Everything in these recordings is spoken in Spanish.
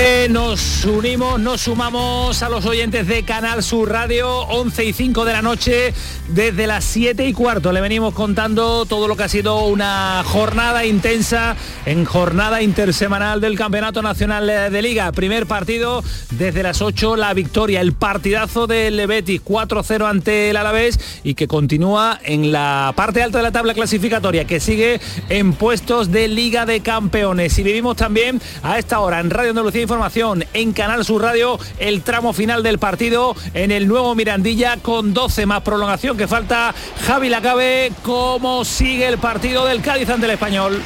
Eh, nos unimos, nos sumamos a los oyentes de Canal Sur Radio, 11 y 5 de la noche, desde las 7 y cuarto. Le venimos contando todo lo que ha sido una jornada intensa en jornada intersemanal del Campeonato Nacional de Liga. Primer partido desde las 8, la victoria, el partidazo del Betis 4-0 ante el Alavés y que continúa en la parte alta de la tabla clasificatoria, que sigue en puestos de Liga de Campeones. Y vivimos también a esta hora en Radio Andalucía Información, en Canal Sur Radio, el tramo final del partido en el nuevo Mirandilla con 12 más prolongación que falta. Javi Lacabe, ¿cómo sigue el partido del Cádiz ante el Español?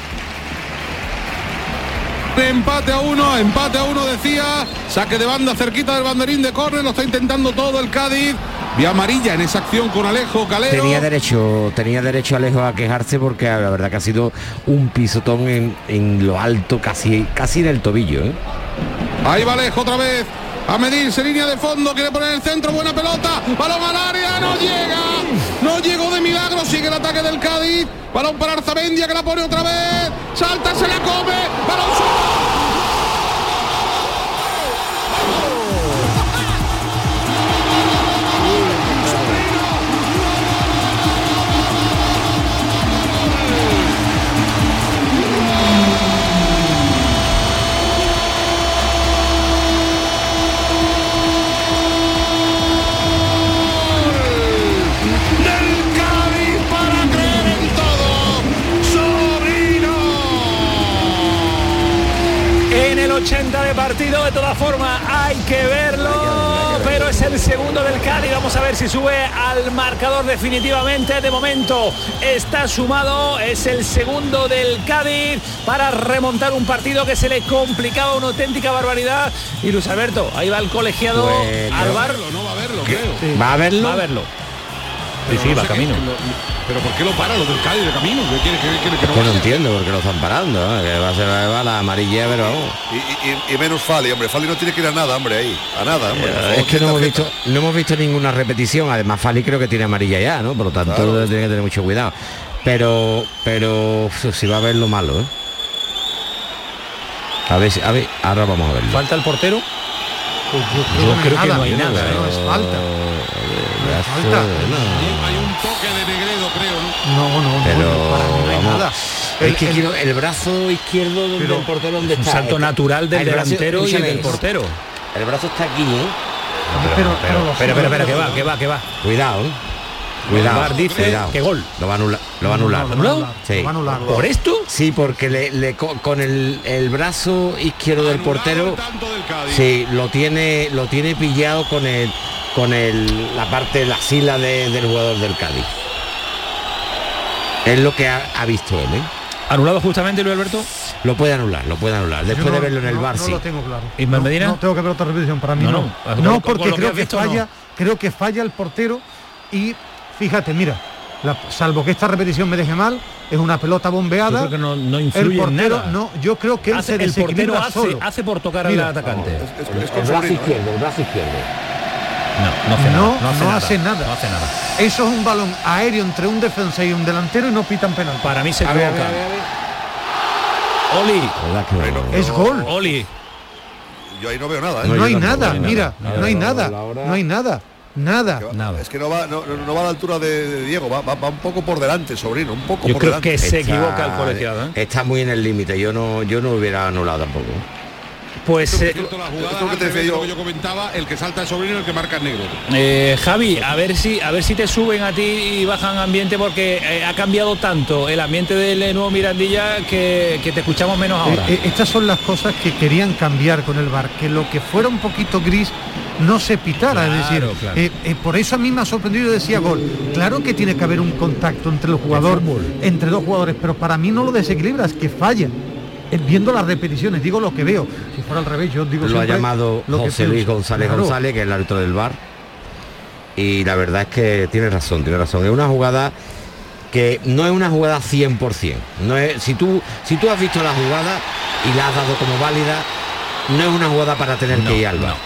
Empate a uno, empate a uno decía, saque de banda cerquita del banderín de córner, lo está intentando todo el Cádiz. Vía amarilla en esa acción con Alejo Calero. Tenía derecho, tenía derecho Alejo a quejarse porque la verdad que ha sido un pisotón en, en lo alto, casi, casi en el tobillo. ¿eh? Ahí va Alejo otra vez. A medirse línea de fondo, quiere poner el centro, buena pelota, balón al área, no llega, no llegó de milagro, sigue el ataque del Cádiz, balón para Arzamendia que la pone otra vez, salta, se la come, balón solo. Todas formas, hay que verlo, pero es el segundo del Cádiz. Vamos a ver si sube al marcador definitivamente. De momento está sumado, es el segundo del Cádiz para remontar un partido que se le complicaba una auténtica barbaridad. Y Luis Alberto, ahí va el colegiado Bueno. al bar. No va a verlo, creo. ¿Va a verlo? Va a verlo. Sí, sí, No va qué- camino. lo- pero ¿por qué lo para lo del Cádiz de camino? ¿Qué quiere, qué quiere que no Que no vaya? entiendo por qué lo están parando, ¿eh? que va a ser va la amarilla, pero vamos. Y, y- y menos Fali, hombre. Fali no tiene que ir a nada, hombre, ahí. A nada, hombre. Favor, Es que no hemos visto, no hemos visto ninguna repetición. Además, Fali creo que tiene amarilla ya, ¿no? Por lo tanto, Claro. tiene que tener mucho cuidado. Pero, pero si va a ver lo malo, ¿eh? A ver, si- a ver, ahora vamos a verlo. Falta el portero. Pues yo creo, Yo que, no creo hay que nada, no hay ¿eh? No es falta. No es falta. Hay un toque de Negredo, creo, ¿no? No, no, no, Pero para no hay vamos, nada. es El- que el- quiero el brazo izquierdo donde Pero el portero donde Un está. salto Es que- natural del brazo- delantero y del portero. El brazo está aquí, ¿eh? pero, pero espera, espera, que va, que va, que va. Cuidado, ¿eh? Cuidado. VAR dice cuidado. que gol. Lo va a anular. Lo va a anular. No, lo va a ¿Anulado? anular, Sí. lo va a anular. ¿Por esto? Sí, porque le, le co- con el, el brazo izquierdo del portero, el tanto del Cádiz. sí, lo tiene, lo tiene pillado con el, con el, la parte, la sila de- del jugador del Cádiz. Es lo que ha, ha visto él, ¿eh? Anulado justamente Luis Alberto. Lo puede anular, lo puede anular. Después de verlo en el no- bar, no sí. lo tengo claro. Ismael No, Medina. No tengo que ver otra repetición, para mí No, no. porque creo que visto, no. falla, creo que falla el portero y fíjate, mira, la- salvo que esta repetición me deje mal, es una pelota Yo bombeada. creo que no, no el influye en portero nada. no, yo creo que él Hace- se el portero desequilibra hace, solo. hace por tocar Mira. al atacante. Es, es- es El brazo izquierdo, el brazo izquierdo. No, no hace No, nada. No hace no nada. hace nada. No hace nada. Eso es un balón aéreo entre un defensa y un delantero y no pitan penal. Para mí se equivoca. Oli. Es gol. Oli. Yo ahí no veo nada, ¿eh? No, hay nada, no hay mira, nada. no hay nada, no hay nada, nada. Que va- Nada. Es que no va, no, no- no va a la altura de, de Diego, va, va- va un poco por delante, sobrino, un poco Yo por creo delante. que se Está- equivoca el colegiado. ¿eh? Está muy en el límite. Yo no, yo no hubiera anulado tampoco. Pues eh, la jugada que te yo. que yo comentaba, el que salta es sobrino y el que marca es negro. eh, Javi, a ver si a ver si te suben a ti y bajan ambiente porque eh, ha cambiado tanto el ambiente del eh, nuevo Mirandilla que, que te escuchamos menos ahora. Eh, eh, estas son las cosas que querían cambiar con el bar, que lo que fuera un poquito gris no se pitara, es decir, Claro, eh, eh, por eso a mí me ha sorprendido y decía gol. Claro que tiene que haber un contacto entre el jugador, entre dos jugadores, pero para mí no lo desequilibra, es que falla. Eh, Viendo las repeticiones, digo lo que veo. Si fuera al revés, yo digo Lo ha llamado lo José. Luis González Claro. González, que es el árbitro del bar. Y la verdad es que tiene razón, tiene razón. Es una jugada que no es una jugada 100%. No es, si, tú, si tú has visto la jugada y la has dado como válida, no es una jugada para tener que ir al bar.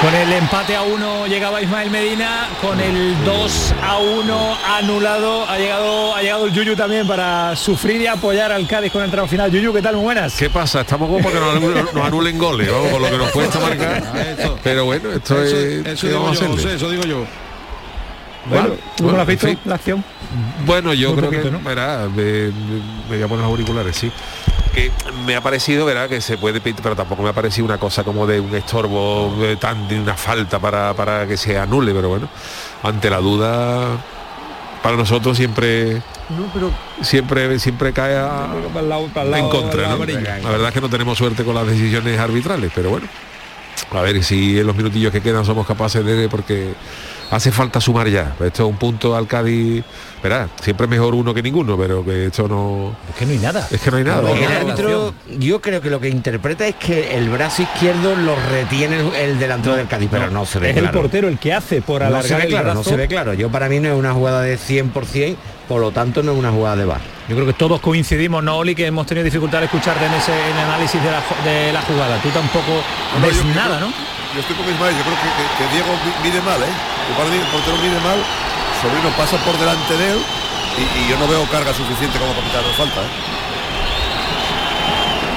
Con el empate a uno llegaba Ismael Medina, con el 2 a 1 anulado ha llegado ha llegado el Yuyu también para sufrir y apoyar al Cádiz con el tramo final. Yuyu, ¿qué tal? Muy buenas. ¿Qué pasa? Estamos como para que nos anulen, nos anulen goles, vamos, con lo que nos cuesta marcar. Pero bueno, esto Eso, es... eso ¿qué digo yo? José, eso digo yo. Bueno, ¿tú cómo bueno, lo has visto en fin. la acción? Bueno, yo Muy creo poquito, que, ¿no? verá, me, me- me voy a poner los auriculares, sí. Que me ha parecido, verá, que se puede, pero tampoco me ha parecido una cosa como de un estorbo eh, tan de una falta para, para que se anule, pero bueno, ante la duda, para nosotros siempre, No, pero siempre, siempre cae a- en contra, ¿no? La verdad es que no tenemos suerte con las decisiones arbitrales, pero bueno. A ver si en los minutillos que quedan somos capaces de porque hace falta sumar ya. Esto es un punto al Cádiz, verá, siempre es mejor uno que ninguno, pero que esto no. Es que no hay nada. Es que no hay nada. El árbitro, yo creo que lo que interpreta es que el brazo izquierdo lo retiene el, el delantero del Cádiz, pero no, se ve es el portero el que hace por No se alargar ve el claro, no se ve claro. Yo para mí no es una jugada de 100%, por lo tanto no es una jugada de bar. Yo creo que todos coincidimos, ¿no, Oli? Que hemos tenido dificultad al escucharte en ese en el análisis de la, de jugada. Tú tampoco No, ves yo- nada, ¿no? Yo estoy con Ismael, yo creo que, que- que Diego mi- mide mal, ¿eh? El portero mide mal, Sobrino pasa por delante de él y, y yo no veo carga suficiente como para quitarle falta, ¿eh?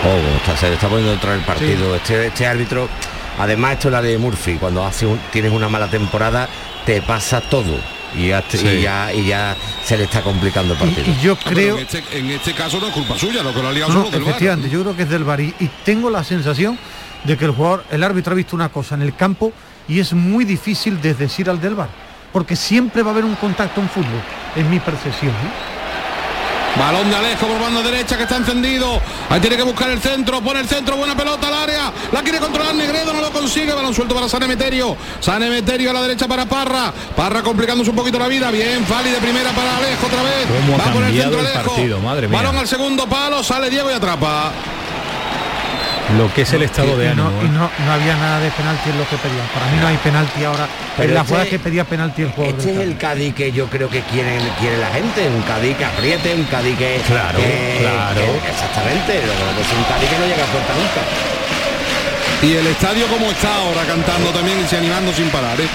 Oh, está, se le está poniendo otra vez el partido. Este, este árbitro, además esto es la de Murphy, cuando hace un- tienes una mala temporada, te pasa todo. Y ya, Sí. y ya, y ya se le está complicando el partido. y yo Ah, creo, en, este, en este caso no es culpa suya, lo que lo ha liado no, solo del efectivamente, yo creo que es del VAR y, y tengo la sensación de que el jugador, el árbitro ha visto una cosa en el campo y es muy difícil desdecir al del VAR, porque siempre va a haber un contacto en fútbol, es mi percepción. ¿eh? Balón de Alejo por banda derecha que está encendido. Ahí tiene que buscar el centro, pone el centro, buena pelota al área. La quiere controlar Negredo, no lo consigue. Balón suelto para San Emeterio. San Emeterio a la derecha para Parra. Parra complicándose un poquito la vida. Bien, Fali de primera para Alejo otra vez. Va por el centro el Alejo. partido, madre mía. Balón al segundo palo, sale Diego y atrapa. Lo que es el estado y, de y ánimo. no, ¿eh? y no, no había nada de penalti en lo que pedían. Para mí no hay penalti ahora. Pero en la este- jugada que pedía penalti el jugador. Este es el Cádiz que yo creo que quiere, quiere la gente, un Cádiz que apriete, un Cádiz que... Claro, que- claro. que- exactamente, lo que es un Cádiz que no llega a puerta nunca. Y el estadio como está ahora cantando también y se animando sin parar. ¿eh?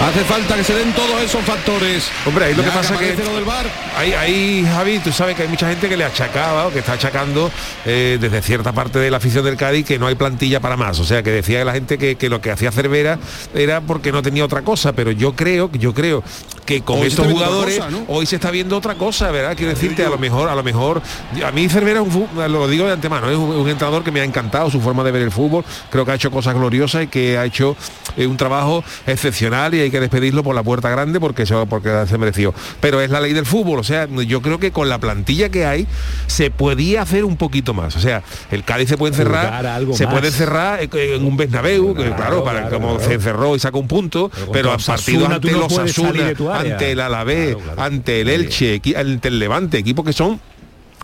Hace falta que se den todos esos factores. Hombre, ahí lo Ya que pasa que, aparece lo del VAR. ahí, ahí, Javi, tú sabes que hay mucha gente que le achacaba o que está achacando eh, desde cierta parte de la afición del Cádiz que no hay plantilla para más. O sea, que decía la gente que, que lo que hacía Cervera era porque no tenía otra cosa. Pero yo creo, yo creo que con Hoy estos jugadores cosa, ¿no? hoy se está viendo otra cosa, ¿verdad? Quiero decirte, a lo mejor, a lo mejor, a mí Cervera un fu- lo digo de antemano, es un, un entrenador que me ha encantado su forma de ver el fútbol, creo que ha hecho cosas gloriosas y que ha hecho eh, un trabajo excepcional y hay que despedirlo por la puerta grande porque eso porque se mereció. Pero es la ley del fútbol, o sea, yo creo que con la plantilla que hay se podía hacer un poquito más. O sea, el Cádiz se puede encerrar, a algo se más. puede encerrar eh, en un Bernabéu, que, Claro, claro, para claro, como se encerró y sacó un punto, Pero pero, al partido ante no los Asuna, ante el Alavés, ante el Elche, ante el Levante, equipos que son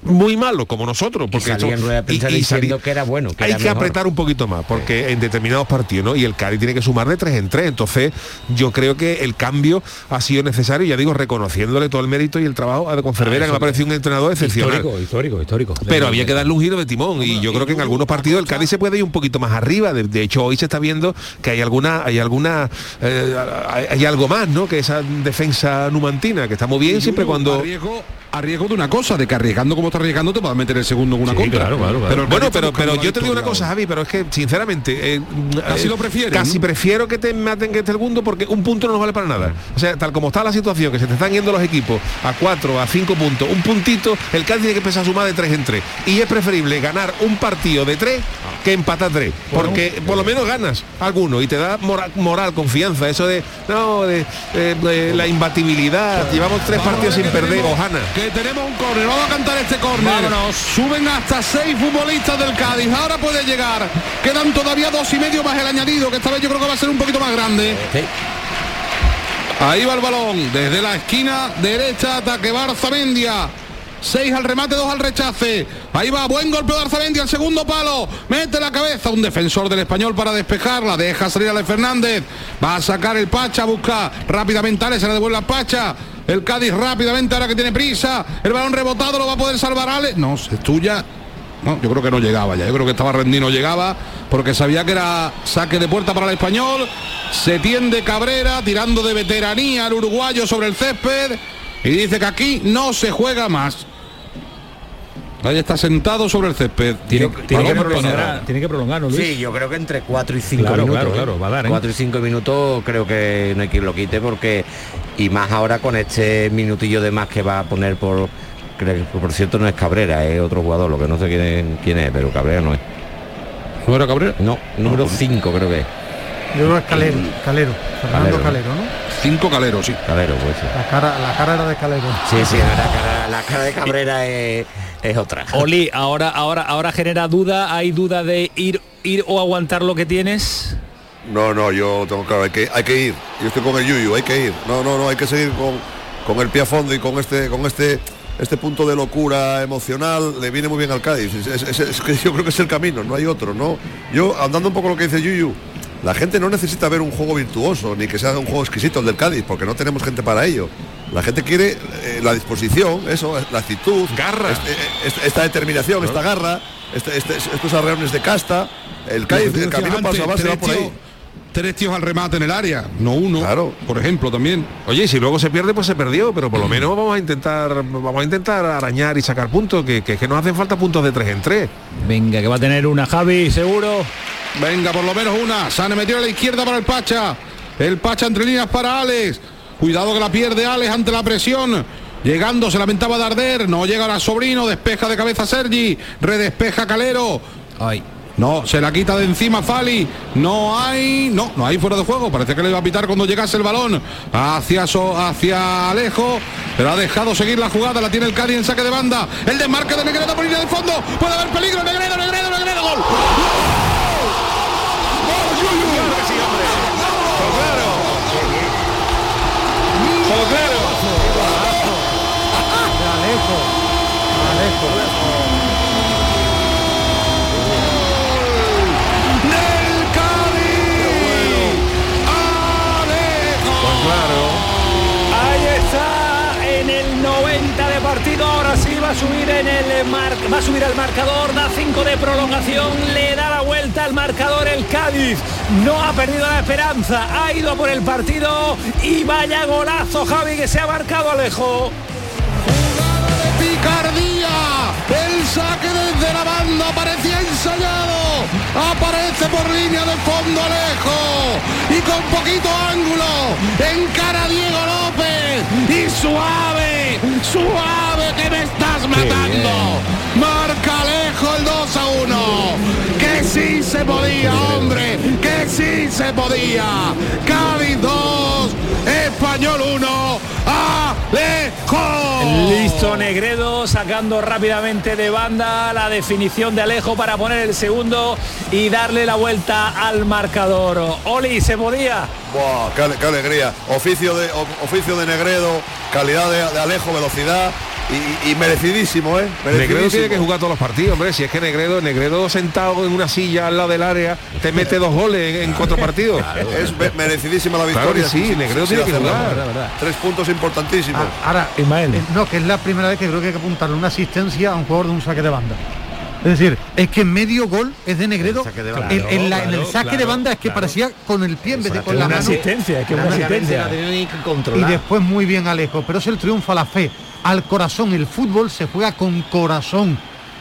muy malos como nosotros porque salía en rueda de prensa diciendo que era bueno, que hay era que mejor. apretar un poquito más porque en determinados partidos ¿no? y el Cádiz tiene que sumar de tres en tres entonces yo creo que el cambio ha sido necesario ya digo reconociéndole todo el mérito y el trabajo a de Confervera que me ha parecido un entrenador excepcional Histórico, histórico, histórico. pero había que darle un giro de timón y yo creo que en algunos partidos el Cádiz se puede ir un poquito más arriba. De, de hecho, hoy se está viendo que hay alguna, hay alguna, eh, hay, hay algo más, ¿no? Que esa defensa numantina que está muy bien Y siempre cuando. A riesgo, de una cosa, de que arriesgando como está arriesgando te puedas meter el segundo en una Sí, contra. claro, claro, claro. Pero Bueno, pero, pero yo te digo una cosa. Javi, pero es que sinceramente eh, Casi eh, lo prefieres, Casi ¿no? prefiero que te maten que el segundo porque un punto no nos vale para nada. O sea, tal como está la situación, que se te están yendo los equipos a cuatro, a cinco puntos, un puntito, el Cádiz tiene que empezar a sumar de tres en tres. Y es preferible ganar un partido de tres que empatar tres. Porque por lo menos ganas alguno y te da moral, moral, confianza. Eso de no, de, de- de la imbatibilidad. Llevamos tres partidos sin perder. Ojana. Que tenemos un córner, vamos a cantar este córner. Vámonos. Suben hasta seis futbolistas del Cádiz. Ahora puede llegar. Quedan todavía dos y medio más el añadido, que esta vez yo creo que va a ser un poquito más grande. Ahí va el balón, desde la esquina derecha, ataque Barzamendia. Seis al remate, dos al rechace. Ahí va, buen golpe de Arzamendia, al segundo palo. Mete la cabeza, un defensor del español para despejarla. Deja salir a Ale Fernández. Va a sacar el Pacha, busca rápidamente Ale, se le devuelve la Pacha. El Cádiz rápidamente, ahora que tiene prisa. El balón rebotado lo va a poder salvar Ale. No, es tuya. No, yo creo que no llegaba ya. Yo creo que estaba rendido, no llegaba, porque sabía que era saque de puerta para el español. Se tiende Cabrera, tirando de veteranía al uruguayo sobre el césped. Y dice que aquí no se juega más. Ahí está sentado sobre el césped. Tiene, tiene que, prolongar, tiene que prolongar, ¿no, Luis? Sí, yo creo que entre 4 y 5 Claro, minutos. claro, ¿eh? claro, va a dar, ¿eh? 4 y 5 minutos creo que no hay quien lo quite porque y más ahora con este minutillo de más que va a poner por creo que, por cierto no es Cabrera, es otro jugador, lo que no sé quién, quién es, pero Cabrera no es. ¿No era Cabrera? No, número 5 creo que es. Yo creo que es Calero, Calero, Fernando Calero, ¿no? Calero, ¿no? Cinco caleros, sí. Calero, pues sí. La cara, la cara era de Calero. Sí, sí, la cara, la cara de Cabrera es, es otra. Oli, ahora, ahora, ahora genera duda, hay duda de ir, ir o aguantar lo que tienes. No, no, yo tengo claro, hay que, hay que ir. Yo estoy con el Yuyu, hay que ir. No, no, no, hay que seguir con, con el pie a fondo y con este, con este, este punto de locura emocional. Le viene muy bien al Cádiz. Es, es- es que yo creo que es el camino, no hay otro, ¿no? Yo, andando un poco lo que dice Yuyu, la gente no necesita ver un juego virtuoso, ni que sea un juego exquisito el del Cádiz, porque no tenemos gente para ello. La gente quiere eh, la disposición, eso, la actitud, Garra. este- este- esta determinación, esta garra, este- estos arreones de casta. El Cádiz, el camino salvarse va tres por ahí. Tres tíos al remate en el área, no uno. Claro. Por ejemplo, también. Oye, y si luego se pierde, pues se perdió, pero por lo menos vamos a intentar, vamos a intentar arañar y sacar puntos, que, que, que nos hacen falta puntos de tres en tres. Venga, que va a tener una Javi, seguro. Venga, por lo menos una. Sane metió a la izquierda para el Pacha. El Pacha entre líneas para Alex. Cuidado que la pierde Alex ante la presión. Llegando, se lamentaba de arder. No llega ahora Sobrino. Despeja de cabeza Sergi. Redespeja Calero. Ay. No, se la quita de encima Fali. No hay. No, no hay fuera de juego. Parece que le iba a pitar cuando llegase el balón hacia, So- hacia Alejo. Pero ha dejado seguir la jugada. La tiene el Cádiz en saque de banda. El desmarque de Negredo por línea de fondo. Puede haber peligro. Negredo, Negredo, va a subir en el mar, va a subir al marcador, da 5 de prolongación, le da la vuelta al marcador el Cádiz, no ha perdido la esperanza, ha ido por el partido y vaya golazo Javi que se ha marcado Alejo. picardía. El saque desde la banda parecía ensayado. Aparece por línea de fondo Alejo. Y con poquito ángulo. Encara Diego López. Y suave, suave que me estás matando. Marca Alejo el 2 a 1. Que sí se podía, hombre. Que sí se podía. Cádiz 2. Español 1. Alejo. Listo Negredo sacando rápidamente de banda la definición de Alejo para poner el segundo y darle la vuelta al marcador. Oli, se podía. Buah, qué, qué alegría. Oficio de, o- oficio de Negredo, calidad de, de Alejo, velocidad y, y merecidísimo, ¿eh? Negredo Merecidísimo. tiene que jugar todos los partidos, hombre. Si es que Negredo, Negredo sentado en una silla al lado del área, te mete dos goles en, en cuatro partidos. Es me- merecidísima la Claro victoria. que sí, Negredo tiene que jugar. Tres puntos importantísimos. Ah, Ahora, Ismael. eh, no, que es la primera vez que creo que hay que apuntarle una asistencia a un jugador de un saque de banda. Es decir, es que medio gol es de Negredo. El saque de banda. En- en, la- en el Claro, saque de claro, banda es que claro. parecía con el pie en vez de con la Una mano. asistencia, es que una asistencia. Y después muy bien Alejo, pero es el triunfo a la fe, al corazón. El fútbol se juega con corazón.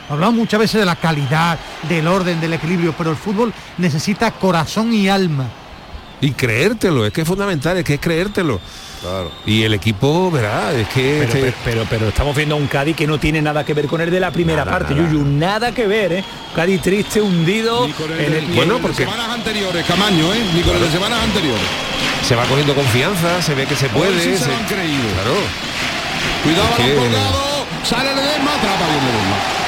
Hablamos muchas veces de la calidad, del orden, del equilibrio, pero el fútbol necesita corazón y alma. Y creértelo, es que es fundamental, es que es creértelo. Claro. Y el equipo, verá, es que Pero, este- pero, pero, pero estamos viendo a un Cádiz que no tiene nada que ver con el de la primera Nada, parte, nada. Yuyu, nada que ver, ¿eh? Cádiz triste, hundido el, en el Bueno, de porque- semanas anteriores, Camaño, ¿eh? Ni con el de semanas anteriores. se va cogiendo confianza, se ve que se puede. Sí se se- lo han creído. Claro. Cuidado, que-. Sale Ledesma, atrapa bien Ledesma.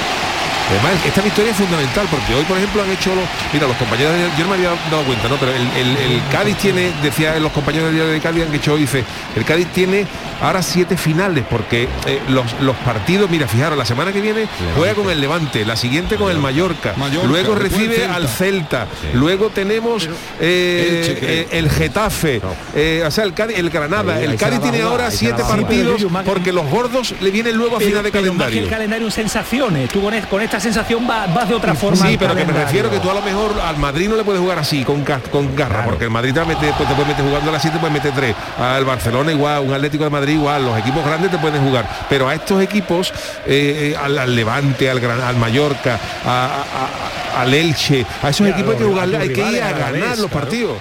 Además, esta victoria es fundamental porque hoy, por ejemplo, han hecho los. Mira, los compañeros. de- yo no me había dado cuenta, ¿no? Pero el, el- el Cádiz tiene, decía los compañeros del de Cádiz han hecho hoy, dice, el Cádiz tiene ahora siete finales porque eh, los, los partidos, mira, fijaros, la semana que viene juega con el Levante, la siguiente con el Mallorca, Mallorca, luego recibe Celta. al Celta, luego tenemos eh, eh, el Getafe, eh, o sea, el, Cádiz- el Granada. El Cádiz tiene ahora siete partidos porque los gordos le vienen luego a pero, final de pero más que calendario. el calendario sensaciones. Tú con, con esta esta sensación va, va de otra forma. Sí, pero que me refiero que tú a lo mejor al Madrid no le puedes jugar así, con, con garra, porque el Madrid te, mete, pues te puede meter jugando a las 7, puede meter 3. Al Barcelona igual, un Atlético de Madrid igual, los equipos grandes te pueden jugar. Pero a estos equipos, eh, eh, al, al Levante, al, Gran, al Mallorca, a- a- a- al Elche, a esos equipos hay que jugarle, hay que ir a ganar los partidos.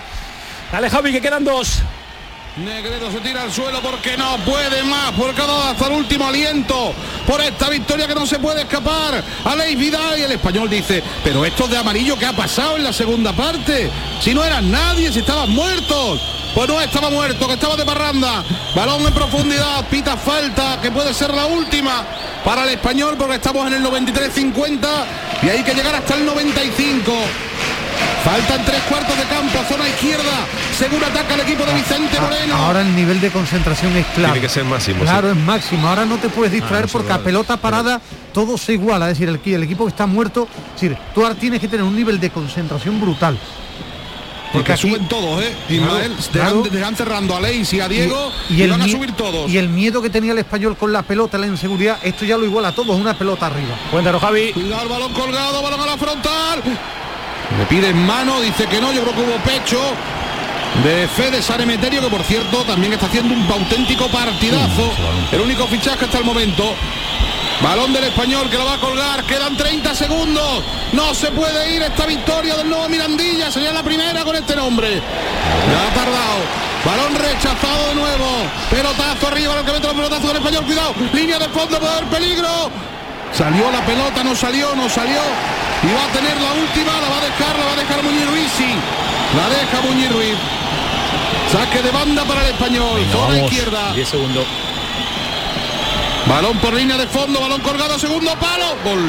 Dale, Javi, que quedan dos. Negredo se tira al suelo porque no puede más, porque ha dado hasta el último aliento por esta victoria que no se puede escapar. Aleix Vidal y el español dice, pero estos de amarillo, ¿qué ha pasado en la segunda parte? Si no eran nadie, si estaban muertos. Pues no estaba muerto, que estaba de parranda. Balón en profundidad, pita falta, que puede ser la última para el español porque estamos en el 93-50 y hay que llegar hasta el 95. Faltan tres cuartos de campo, zona izquierda. Según ataca el equipo de Vicente A- Moreno. Ahora el nivel de concentración es claro. Tiene que ser máximo, Claro, sí. es máximo. Ahora no te puedes distraer no se porque a pelota parada todo se iguala. Es decir, el, el equipo que está muerto, es decir, tú ahora tienes que tener un nivel de concentración brutal. Porque aquí- suben todos, ¿eh? Ismael, claro. dejan, dejan cerrando a Leis y a Diego y, el van a subir todos. Y el miedo que tenía el español con la pelota, la inseguridad, esto ya lo iguala a todos, una pelota arriba. Cuéntanos, Javi. Cuidado el balón colgado, balón a la frontal. Le piden mano, dice que no, yo creo que hubo pecho de Fede Sanemeterio, que por cierto también está haciendo un auténtico partidazo. El único fichaje hasta el momento. Balón del español que lo va a colgar, quedan 30 segundos. No se puede ir esta victoria del nuevo Mirandilla, sería la primera con este nombre. Ya ha tardado. Balón rechazado de nuevo. Pelotazo arriba, el que mete los pelotazos del español, cuidado. Línea de fondo, haber peligro. Salió la pelota, no salió, no salió. Y va a tener la última, la va a dejar, la va a dejar Muñiz Ruiz, sí. La deja Muñiz Ruiz. Saque de banda para el español, zona Vamos, izquierda. 10 segundos. Balón por línea de fondo, balón colgado, segundo palo. Gol.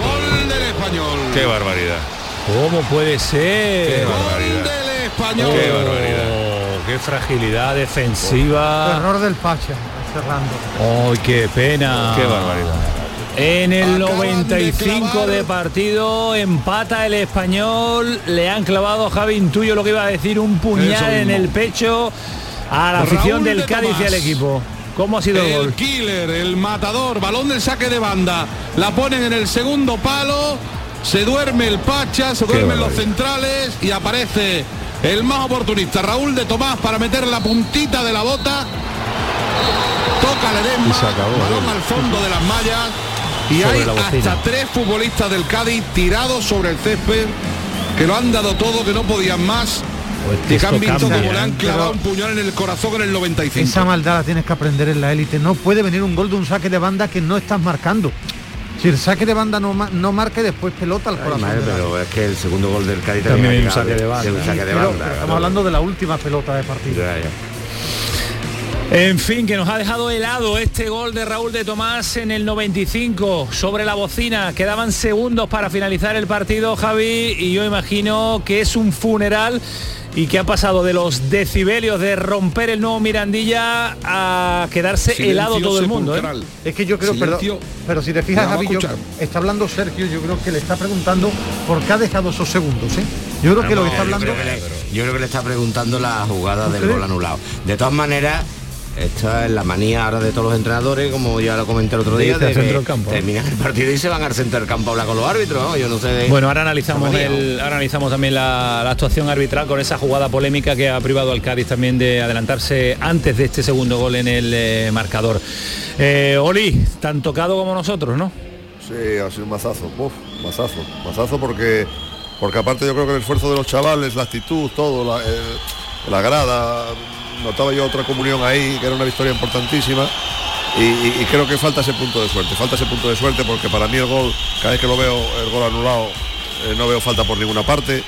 Gol del español. Qué barbaridad. ¿Cómo puede ser? Gol del español. Qué barbaridad. Oh, qué fragilidad defensiva. Error del Pacha, cerrando. ¡Ay, qué pena! Qué barbaridad. En el Acaban de 95 clavar. de, partido empata el español, le han clavado Javi Intuyo lo que iba a decir, un puñal en el pecho a la afición Raúl del de Cádiz y al equipo. ¿Cómo ha sido el, El gol? killer, el matador, balón del saque de banda. La ponen en el segundo palo. Se duerme el Pacha, se duermen los centrales y aparece el más oportunista, Raúl de Tomás, para meter la puntita de la bota. Toca Ledesma, se acabó, balón al fondo de las mallas. Y hay hasta tres futbolistas del Cádiz tirados sobre el césped que lo han dado todo, que no podían más. Pues Y que han visto cambia, como le han ¿eh? clavado un puñal en el corazón en el 95. Esa maldad la tienes que aprender en la élite. No puede venir un gol de un saque de banda que no estás marcando. Si el saque de banda no, no marca y después pelota al Ay, corazón. madre, pero es que el segundo gol del Cádiz También ha hay un saque de banda, un saque de Pero- banda, pero claro. estamos hablando de la última pelota de partido. Ya, ya. En fin, que nos ha dejado helado este gol de Raúl de Tomás en el 95 sobre la bocina. Quedaban segundos para finalizar el partido, Javi, y yo imagino que es un funeral y que ha pasado de los decibelios de romper el nuevo Mirandilla a quedarse Silencio helado todo el mundo. ¿eh? Es que yo creo, perdón, pero si te fijas, Javi, yo- está hablando Sergio, yo creo que le está preguntando por qué ha dejado esos segundos, ¿eh? Yo creo que lo que está Yo hablando... creo que, le, yo creo que le está preguntando la jugada del gol anulado. De todas maneras, esta es la manía ahora de todos los entrenadores, como ya lo comenté el otro día, de centro que del campo. terminan el partido y se van al centro del campo a hablar con los árbitros. ¿no? Yo no sé. Bueno, ahora analizamos el, ahora analizamos también la, la actuación arbitral con esa jugada polémica que ha privado al Cádiz también de adelantarse antes de este segundo gol en el eh, marcador. Eh, Oli, tan tocado como nosotros, ¿no? Sí, ha sido un mazazo, uf, mazazo, mazazo porque porque aparte yo creo que el esfuerzo de los chavales, la actitud, todo, la, eh, la grada, notaba yo otra comunión ahí, que era una victoria importantísima. Y, y- y creo que falta ese punto de suerte, falta ese punto de suerte porque para mí el gol, cada vez que lo veo, el gol anulado, eh, no veo falta por ninguna parte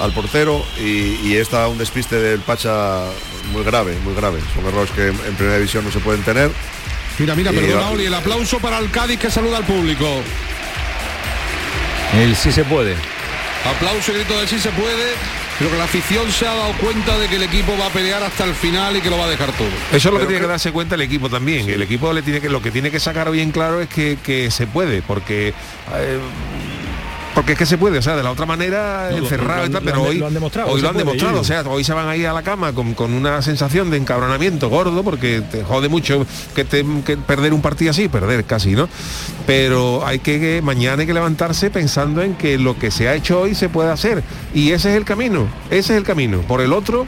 al portero y, y está un despiste del Pacha muy grave, muy grave. Son errores que en, en primera división no se pueden tener. Mira, mira, Y perdona, va- Oli, el aplauso para el Cádiz que saluda al público. El sí se puede. Aplauso y grito de sí se puede. Creo que la afición se ha dado cuenta de que el equipo va a pelear hasta el final y que lo va a dejar todo. Eso es lo que tiene que que- darse cuenta el equipo también. El equipo le tiene que lo que tiene que sacar bien claro es que, que se puede, porque eh, porque es que se puede, o sea, de la otra manera, No, encerrado y tal, pero hoy lo han demostrado, hoy lo han demostrado, o sea, hoy se van ahí a la cama con, con una sensación de encabronamiento gordo, porque te jode mucho que, te, que perder un partido así, perder casi, ¿no? Pero hay que, que mañana hay que levantarse pensando en que lo que se ha hecho hoy se puede hacer. Y ese es el camino, ese es el camino. Por el otro,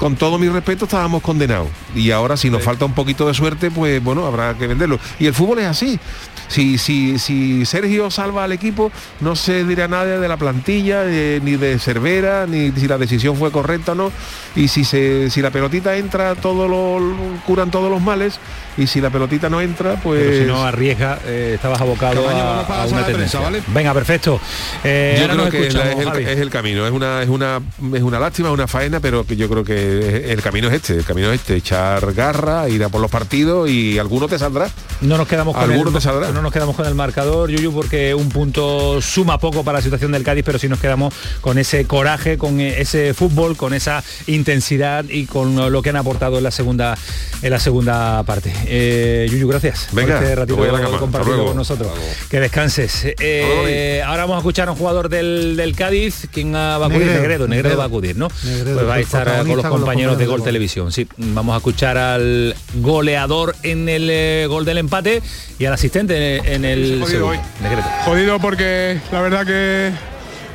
con todo mi respeto, estábamos condenados. Y ahora si nos falta un poquito de suerte, pues bueno, habrá que venderlo. Y el fútbol es así. Si, si, si Sergio salva al equipo, no se dirá nada de la plantilla, ni de Cervera, ni si la decisión fue correcta o no. Y si se, si la pelotita entra, todo lo, curan todos los males. Y si la pelotita no entra, pues. Pero si no arriesga, eh, estabas abocado Camaño, a, a una tendencia. prensa, ¿vale? Venga, perfecto. Eh, yo creo que es, la- es el, es el camino, es una, es una es una lástima, es una faena, pero que yo creo que el camino es este, el camino es este, echar garra, ir a por los partidos y alguno te saldrá. No nos quedamos con Alguno el, te saldrá. no nos quedamos con el marcador, Yuyu, porque un punto suma poco para la situación del Cádiz, pero sí nos quedamos con ese coraje, con eh, ese fútbol, con esa intensidad y con lo que han aportado en la segunda en la segunda parte. Eh, Yuyu, gracias Venga, por este ratito a compartido con nosotros. Que descanses. Eh, ahora vamos a escuchar a un jugador del, del Cádiz, ¿quién ah, va a acudir? Negredo, Negredo, Negredo va a acudir, ¿no? Negredo, pues va a estar con los protagonista con los compañeros de Gol. Televisión. Sí, vamos a escuchar al goleador en el eh, gol del empate y al asistente en el jodido segundo. hoy. Negredo. Jodido porque la verdad que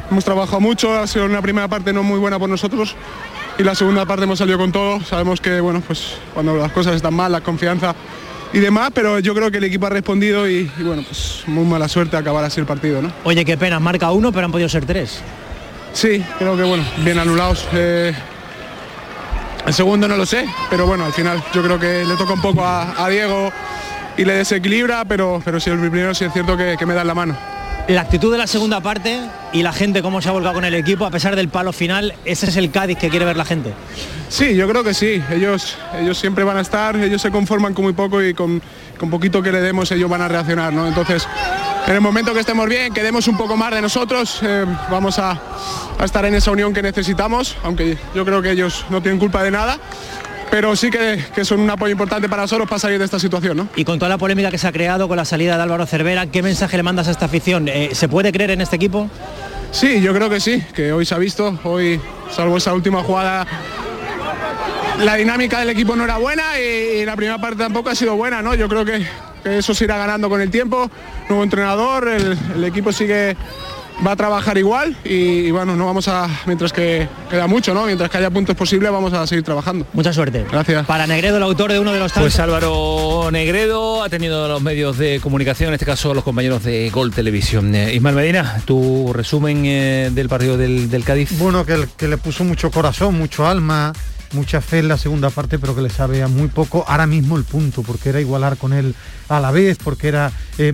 hemos trabajado mucho, ha sido una primera parte no muy buena por nosotros y la segunda parte hemos salido con todo. Sabemos que bueno, pues cuando las cosas están mal, la confianza y demás, pero yo creo que el equipo ha respondido y, y, bueno, pues muy mala suerte acabar así el partido, ¿no? Oye, qué pena, marca uno, pero han podido ser tres. Sí, creo que bueno, bien anulados. eh, el segundo no lo sé, pero bueno, al final yo creo que le toca un poco a, a Diego y le desequilibra, pero, pero sí, el primero sí es cierto que, que me dan la mano. La actitud de la segunda parte y la gente cómo se ha volcado con el equipo a pesar del palo final, ese es el Cádiz que quiere ver la gente. Sí, yo creo que sí. Ellos, ellos siempre van a estar, ellos se conforman con muy poco y con, con poquito que le demos ellos van a reaccionar, ¿no? Entonces, en el momento que estemos bien, que demos un poco más de nosotros, eh, vamos a, a estar en esa unión que necesitamos, aunque yo creo que ellos no tienen culpa de nada, pero sí que, que son un apoyo importante para nosotros para salir de esta situación, ¿no? Y con toda la polémica que se ha creado con la salida de Álvaro Cervera, ¿qué mensaje le mandas a esta afición? Eh, ¿Se puede creer en este equipo? Sí, yo creo que sí, que hoy se ha visto, hoy, salvo esa última jugada, la dinámica del equipo no era buena y, la primera parte tampoco ha sido buena, ¿no? Yo creo que, que eso se irá ganando con el tiempo, nuevo entrenador, el, el equipo sigue va a trabajar igual y, y bueno, no vamos a, mientras que queda mucho, ¿no? Mientras que haya puntos posibles, vamos a seguir trabajando. Mucha suerte. Gracias. Para Negredo, el autor de uno de los tantos. Pues Álvaro Negredo ha tenido los medios de comunicación, en este caso los compañeros de Gol Televisión. Eh, Ismael Medina, tu resumen eh, del partido del, del Cádiz. Bueno, que, el- que le puso mucho corazón, mucho alma, mucha fe en la segunda parte, pero que le sabe a muy poco ahora mismo el punto, porque era igualar con él a la vez, porque era... eh,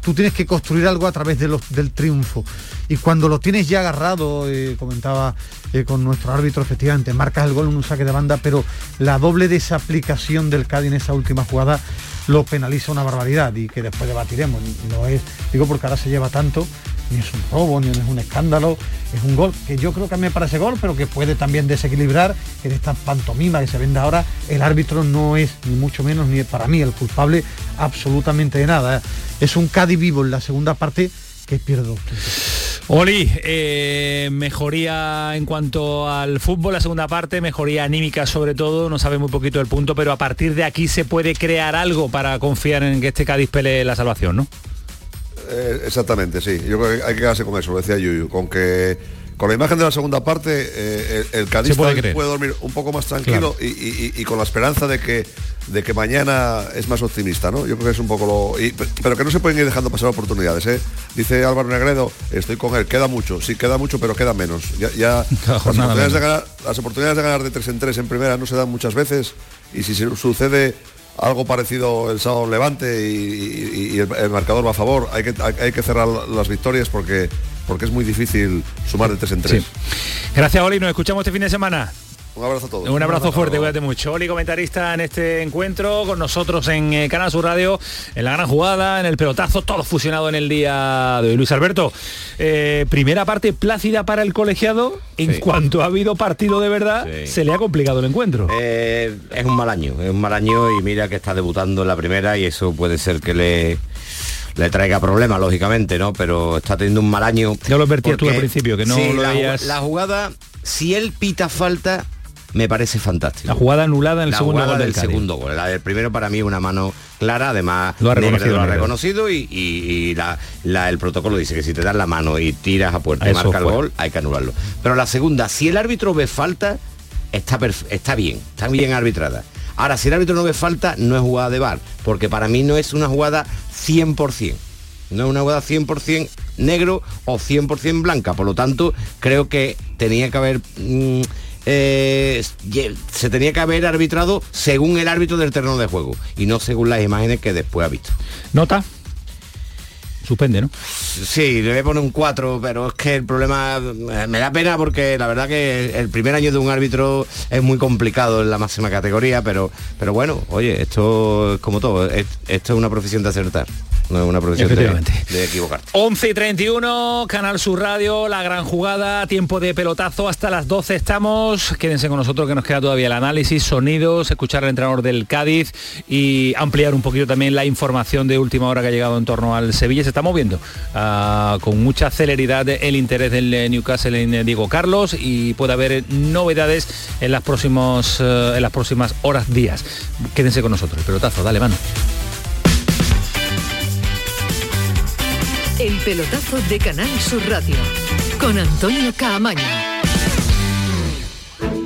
tú tienes que construir algo a través de los, del triunfo. Y cuando lo tienes ya agarrado, eh, comentaba eh, con nuestro árbitro, efectivamente, marcas el gol en un saque de banda, pero la doble desaplicación del Cádiz en esa última jugada lo penaliza una barbaridad y que después debatiremos. No es, digo porque ahora se lleva tanto, ni es un robo, ni es un escándalo, es un gol que yo creo que me parece gol, pero que puede también desequilibrar en esta pantomima que se vende ahora. El árbitro no es ni mucho menos ni para mí el culpable absolutamente de nada. Es un Cádiz vivo en la segunda parte que puntos. Oli, eh, mejoría en cuanto al fútbol, la segunda parte, mejoría anímica sobre todo, no sabe muy poquito el punto, pero a partir de aquí se puede crear algo para confiar en que este Cádiz pelee la salvación, ¿no? Eh, exactamente, sí. Yo creo que hay que quedarse con eso, lo decía Yuyu, con que con la imagen de la segunda parte eh, el, el Cádiz puede dormir un poco más tranquilo y, y- y- y con la esperanza de que de que mañana es más optimista, ¿no? Yo creo que es un poco lo. y- pero que no se pueden ir dejando pasar oportunidades, ¿eh? Dice Álvaro Negredo, estoy con él, queda mucho, sí, queda mucho, pero queda menos. Ya, las, oportunidades de ganar, las oportunidades de ganar de tres en tres en primera no se dan muchas veces y si se- sucede algo parecido el sábado Levante y, el, marcador va a favor, hay que, hay, que cerrar las victorias porque, porque es muy difícil sumar de tres en tres. Gracias, Oli, nos escuchamos este fin de semana. Un abrazo a todos. Un abrazo fuerte, cuídate mucho. Oli, comentarista en este encuentro, con nosotros en eh, Canal Sur Radio, en la gran jugada, en el pelotazo, todo fusionado en el día de hoy. Luis Alberto, eh, primera parte plácida para el colegiado. En Sí. cuanto ha habido partido de verdad, Sí. se le ha complicado el encuentro. Eh, es un mal año, es un mal año y mira que está debutando en la primera y eso puede ser que le, le traiga problemas, lógicamente, ¿no? Pero está teniendo un mal año. Ya lo advertías tú al principio, que no Sí, lo la, veías. la jugada, si él pita falta, me parece fantástico. La jugada anulada en el la segundo gol del del segundo gol. La del primero para mí una mano clara, además Lo ha reconocido, lo ha reconocido y, y- y la, la- el protocolo dice que si te dan la mano y tiras a puerta y marca el fue. gol, hay que anularlo. Pero la segunda, si el árbitro ve falta, está, está bien, está bien arbitrada. Ahora, si el árbitro no ve falta, no es jugada de bar, porque para mí no es una jugada 100%. No es una jugada 100% negro o 100% blanca. Por lo tanto, creo que tenía que haber... mm, eh, se tenía que haber arbitrado según el árbitro del terreno de juego y no según las imágenes que después ha visto. Nota. Suspende, ¿no? Sí, le voy a poner un 4, pero es que el problema eh, me da pena porque la verdad que el primer año de un árbitro es muy complicado en la máxima categoría, pero pero bueno, oye, esto es como todo, es- esto es una profesión de acertar, no es una profesión de, de equivocar. 11 y 31, Canal Sur Radio, la gran jugada, tiempo de pelotazo, hasta las 12 estamos. Quédense con nosotros que nos queda todavía el análisis, sonidos, escuchar al entrenador del Cádiz y ampliar un poquito también la información de última hora que ha llegado en torno al Sevilla. Se está moviendo ah, con mucha celeridad el interés del eh, Newcastle en eh, Diego Carlos y puede haber novedades en las, próximos, eh, en las próximas horas, días. Quédense con nosotros. El pelotazo, dale, mano. El pelotazo de Canal Sur Radio con Antonio Caamaño.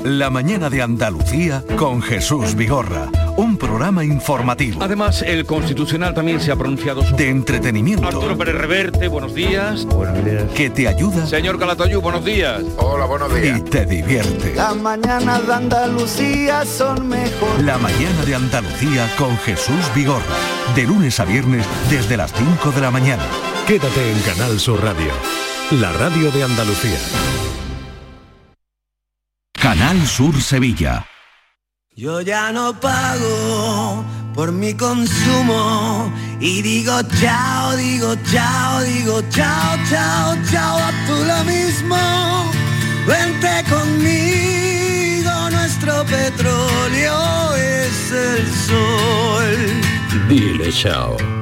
La mañana de Andalucía con Jesús Vigorra. Un programa informativo. Además, el Constitucional también se ha pronunciado sobre... De entretenimiento. Arturo Pérez Reverte, buenos días. Buenos días. Que te ayuda Señor Calatayud, buenos días. Hola, buenos y te divierte. Las mañanas de Andalucía son mejor. La mañana de Andalucía con Jesús Vigorra. De lunes a viernes desde las 5 de la mañana. Quédate en Canal Sur Radio, la radio de Andalucía. Canal Sur Sevilla. Yo ya no pago por mi consumo y digo chao, digo chao, digo chao, chao, chao, a tú lo mismo. Vente conmigo, nuestro petróleo es el sol. Dile chao.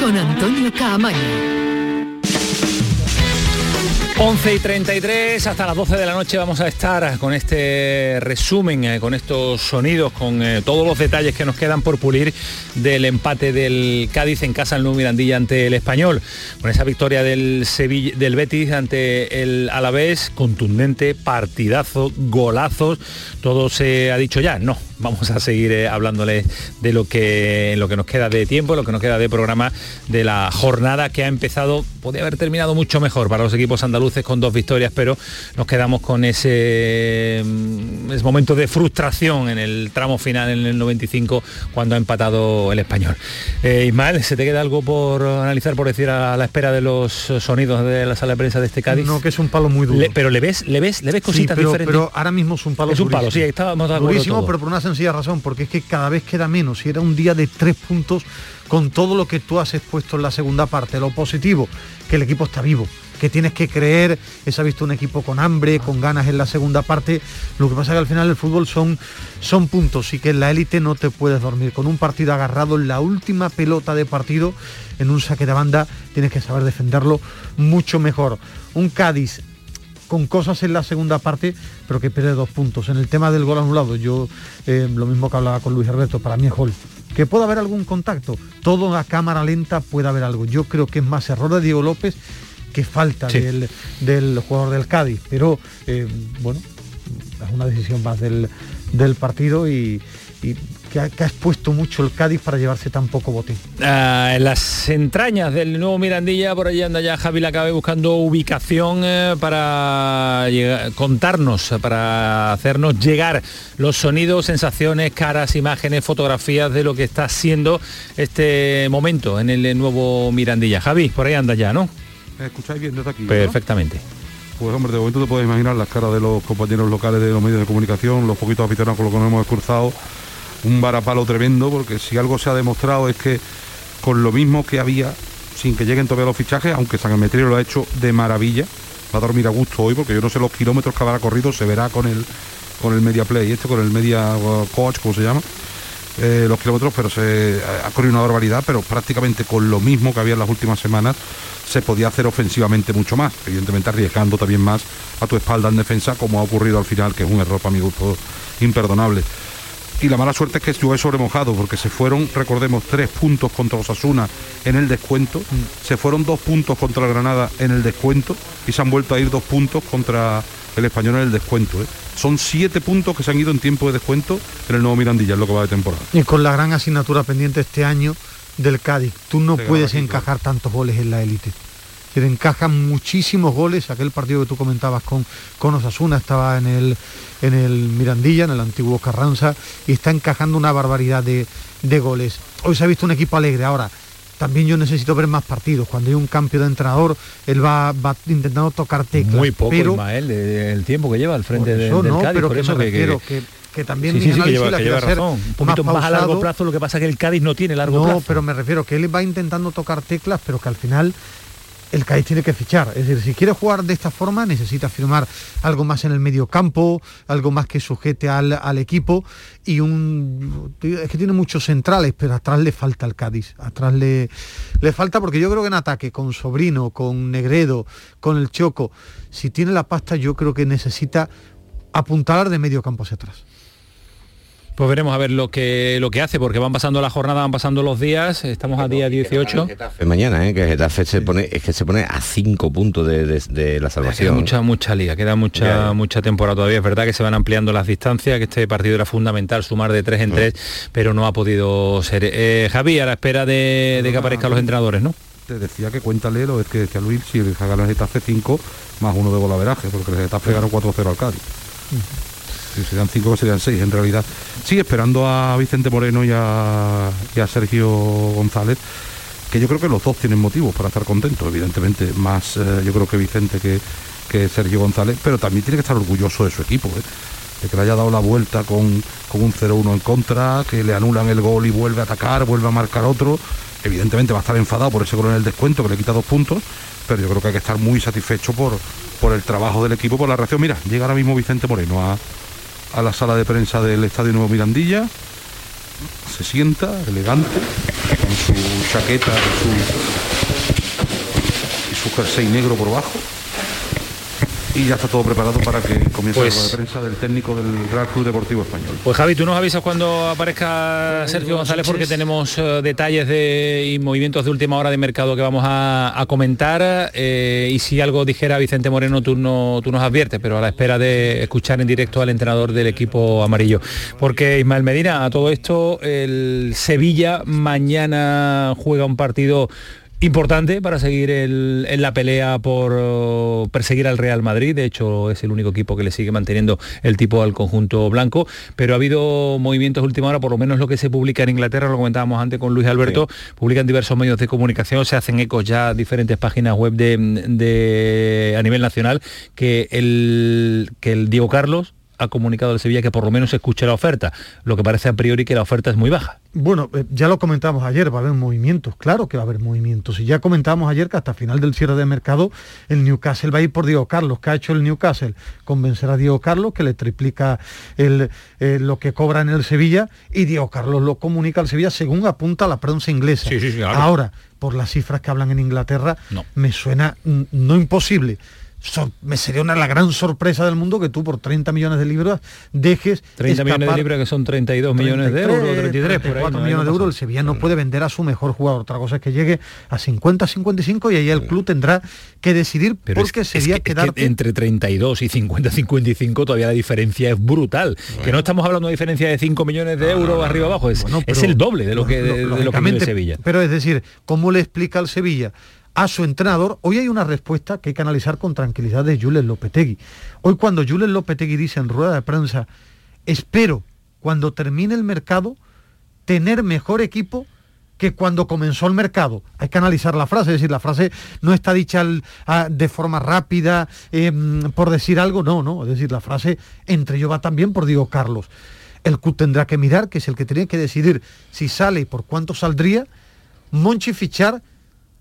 con Antonio Caamaño. 11 y 33, hasta las 12 de la noche vamos a estar con este resumen, eh, con estos sonidos, con eh, todos los detalles que nos quedan por pulir del empate del Cádiz en casa en Nuevo Mirandilla ante el Español. Con esa victoria del, Sevilla, del Betis ante el Alavés, contundente, partidazo, golazos, todo se ha dicho ya. No, vamos a seguir eh, hablándole de lo que, lo que nos queda de tiempo, lo que nos queda de programa de la jornada que ha empezado, podría haber terminado mucho mejor para los equipos andaluces con dos victorias, pero nos quedamos con ese, mm, ese momento de frustración en el tramo final en el 95 cuando ha empatado el español. Eh, Ismael, ¿se te queda algo por analizar, por decir a la espera de los sonidos de la sala de prensa de este Cádiz? No, que es un palo muy duro. Le- pero le ves, le ves, le ves Sí, cositas pero, diferentes. pero ahora mismo es un palo Es un palo, sí, estábamos de acuerdo Durísimo, pero por una sencilla razón, porque es que cada vez queda menos. Si era un día de tres puntos con todo lo que tú has expuesto en la segunda parte, lo positivo, que el equipo está vivo, que tienes que creer, se ha visto un equipo con hambre, con ganas en la segunda parte, lo que pasa es que al final el fútbol son, son puntos y que en la élite no te puedes dormir, con un partido agarrado en la última pelota de partido, en un saque de banda, tienes que saber defenderlo mucho mejor. Un Cádiz con cosas en la segunda parte, pero que pierde dos puntos. En el tema del gol anulado, yo eh, lo mismo que hablaba con Luis Alberto, para mí es gol. Que pueda haber algún contacto, todo a cámara lenta puede haber algo. Yo creo que es más error de Diego López que falta del, del, jugador del Cádiz. Pero eh, bueno, es una decisión más del, del partido y, y que ha, expuesto mucho el Cádiz para llevarse tan poco botín. Ah, en las entrañas del nuevo Mirandilla, por allí anda ya Javi Lacabe buscando ubicación eh, para contarnos, para hacernos llegar los sonidos, sensaciones, caras, imágenes, fotografías de lo que está siendo este momento en el nuevo Mirandilla. Javi, por ahí anda ya, ¿no? escucháis bien desde aquí? Perfectamente. Pues hombre, de momento te puedes imaginar las caras de los compañeros locales de los medios de comunicación, los poquitos aficionados con los que nos hemos cruzado un varapalo tremendo, porque si algo se ha demostrado es que con lo mismo que había, sin que lleguen todavía los fichajes, aunque San lo ha hecho de maravilla, va a dormir a gusto hoy, porque yo no sé los kilómetros que habrá corrido, se verá con el con el media play, este con el media uh, coach, como se llama, eh, los kilómetros, pero se ha corrido una barbaridad, pero prácticamente con lo mismo que había en las últimas semanas, se podía hacer ofensivamente mucho más, evidentemente arriesgando también más a tu espalda en defensa, como ha ocurrido al final, que es un error para mi gusto imperdonable y la mala suerte es que sobre sobremojado porque se fueron, recordemos, tres puntos contra Osasuna en el descuento, mm. se fueron dos puntos contra Granada en el descuento y se han vuelto a ir dos puntos contra el español en el descuento. ¿eh? Son siete puntos que se han ido en tiempo de descuento en el nuevo Mirandilla, es lo que va de temporada. Y con la gran asignatura pendiente este año del Cádiz, tú no puedes encajar tantos goles en la élite que encajan muchísimos goles. Aquel partido que tú comentabas con, con Osasuna estaba en el, en el Mirandilla, en el antiguo Carranza, y está encajando una barbaridad de, goles. Hoy se ha visto un equipo alegre. Ahora, también yo necesito ver más partidos. Cuando hay un cambio de entrenador, él va, va intentando tocar teclas. Muy poco, pero, el tiempo que lleva al frente de, del no, Cádiz, pero por que eso que, que, también sí, sí, que lleva, que lleva razón. Un poquito más, a largo plazo, lo que pasa es que el Cádiz no tiene largo plazo. No, pero me refiero que él va intentando tocar teclas, pero que al final el Cádiz tiene que fichar. Es decir, si quiere jugar de esta forma, necesita firmar algo más en el medio campo, algo más que sujete al, equipo y un. Es que tiene muchos centrales, pero atrás le falta el Cádiz. Atrás le, le falta porque yo creo que en ataque, con Sobrino, con Negredo, con el Choco, si tiene la pasta, yo creo que necesita apuntalar de medio campo hacia atrás. Pues veremos a ver lo que lo que hace, porque van pasando la jornada, van pasando los días, estamos a día 18. Mañana, ¿eh? que Getafe se pone, es que se pone a cinco puntos de, la salvación. Queda mucha, mucha liga, queda mucha, mucha temporada todavía. Es verdad que se van ampliando las distancias, que este partido era fundamental, sumar de tres en mm. tres, pero no ha podido ser. Eh, Javi, a la espera de, que aparezcan los entrenadores, ¿no? Te decía que cuéntale lo es que decía Luis, si el Getafe 5 más uno de golaveraje, porque el Getafe ganó 4-0 al Cádiz serían cinco, serían seis en realidad. Sí, esperando a Vicente Moreno y a, Sergio González, que yo creo que los dos tienen motivos para estar contentos, evidentemente, más eh, yo creo que Vicente que, que, Sergio González, pero también tiene que estar orgulloso de su equipo, ¿eh? de que le haya dado la vuelta con, un 0-1 en contra, que le anulan el gol y vuelve a atacar, vuelve a marcar otro. Evidentemente va a estar enfadado por ese gol en el descuento que le quita dos puntos, pero yo creo que hay que estar muy satisfecho por, por el trabajo del equipo, por la reacción. Mira, llega ahora mismo Vicente Moreno a, a la sala de prensa del Estadio Nuevo Mirandilla, se sienta, elegante, con su chaqueta y su, y su jersey negro por bajo y ya está todo preparado para que comience la pues- prensa del técnico del Real Club Deportivo Español. Pues Javi, tú nos avisas cuando aparezca Sergio González porque tenemos eh, detalles de, y movimientos de última hora de mercado que vamos a, comentar eh, y si algo dijera Vicente Moreno tú, no, tú nos adviertes, pero a la espera de escuchar en directo al entrenador del equipo amarillo. Porque Ismael Medina, a todo esto, el Sevilla mañana juega un partido importante para seguir en la pelea por oh, perseguir al Real Madrid. De hecho, es el único equipo que le sigue manteniendo el tipo al conjunto blanco. Pero ha habido movimientos última hora, por lo menos lo que se publica en Inglaterra, lo comentábamos antes con Luis Alberto, publican diversos medios de comunicación, se hacen ecos ya diferentes páginas web de, a nivel nacional, que el, que el Diego Carlos ha comunicado el Sevilla que por lo menos escuche la oferta, lo que parece a priori que la oferta es muy baja. Bueno, eh, ya lo comentamos ayer, va a haber movimientos, claro que va a haber movimientos. Y ya comentábamos ayer que hasta final del cierre de mercado el Newcastle va a ir por Diego Carlos. que ha hecho el Newcastle? Convencer a Diego Carlos, que le triplica el, eh, lo que cobra en el Sevilla, y Diego Carlos lo comunica al Sevilla según apunta la prensa inglesa. Sí, sí, sí, claro. Ahora, por las cifras que hablan en Inglaterra, No. me suena mm, no imposible. Me sería una la gran sorpresa del mundo que tú por 30 millones de libras dejes 30 millones de libras que son 32 millones de euros, 33 por ahí. 34 ¿no? Millones de no euros, el Sevilla no puede vender a su mejor jugador. Otra cosa es que llegue a 50, 55 y ahí el club tendrá que decidir Pero es porque que- es sería que- es que entre 32 y 50, 55 todavía la diferencia es brutal. Que no estamos hablando de diferencia de 5 millones de euros arriba abajo, es, es pero- el doble de lo que, de, de lo que vive Sevilla. Pero es decir, ¿cómo le explica al Sevilla a su entrenador? Hoy hay una respuesta que hay que analizar con tranquilidad de Jules Lopetegui. Hoy cuando Jules Lopetegui dice en rueda de prensa, espero cuando termine el mercado tener mejor equipo que cuando comenzó el mercado. Hay que analizar la frase, es decir, la frase no está dicha de forma rápida eh, por decir algo, no, no, es decir, la frase entre ello va también por Diego Carlos. El club tendrá que mirar, que es el que tiene que decidir si sale y por cuánto saldría. Monchi fichar,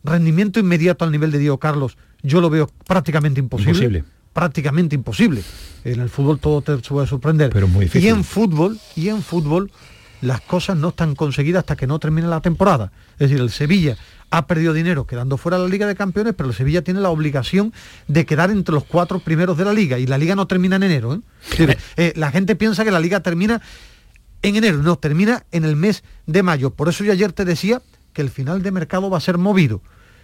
rendimiento inmediato al nivel de Diego Carlos, yo lo veo prácticamente imposible. Imposible. Prácticamente imposible. En el fútbol todo te puede sorprender. Pero muy difícil. Y en fútbol, y en fútbol, las cosas no están conseguidas hasta que no termine la temporada. Es decir, el Sevilla ha perdido dinero quedando fuera de la Liga de Campeones, pero el Sevilla tiene la obligación de quedar entre los cuatro primeros de la Liga. Y la Liga no termina en enero. ¿eh? Decir, eh, la gente piensa que la Liga termina en enero, no, termina en el mes de mayo. Por eso yo ayer te decía que el final de mercado va a ser movido,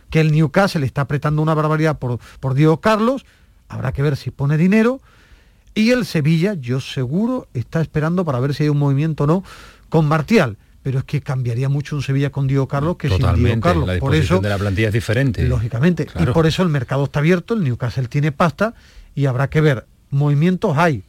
que el Newcastle está apretando una barbaridad por, por Diego Carlos, habrá que ver si pone dinero, y el Sevilla, yo seguro, está esperando para ver si hay un movimiento o no con Martial. Pero es que cambiaría mucho un Sevilla con Diego Carlos que sin Diego Totalmente, Carlos. la Por eso, de la plantilla es diferente. lógicamente, Claro. y por eso el mercado está abierto, el Newcastle tiene pasta y habrá que ver. Movimientos hay.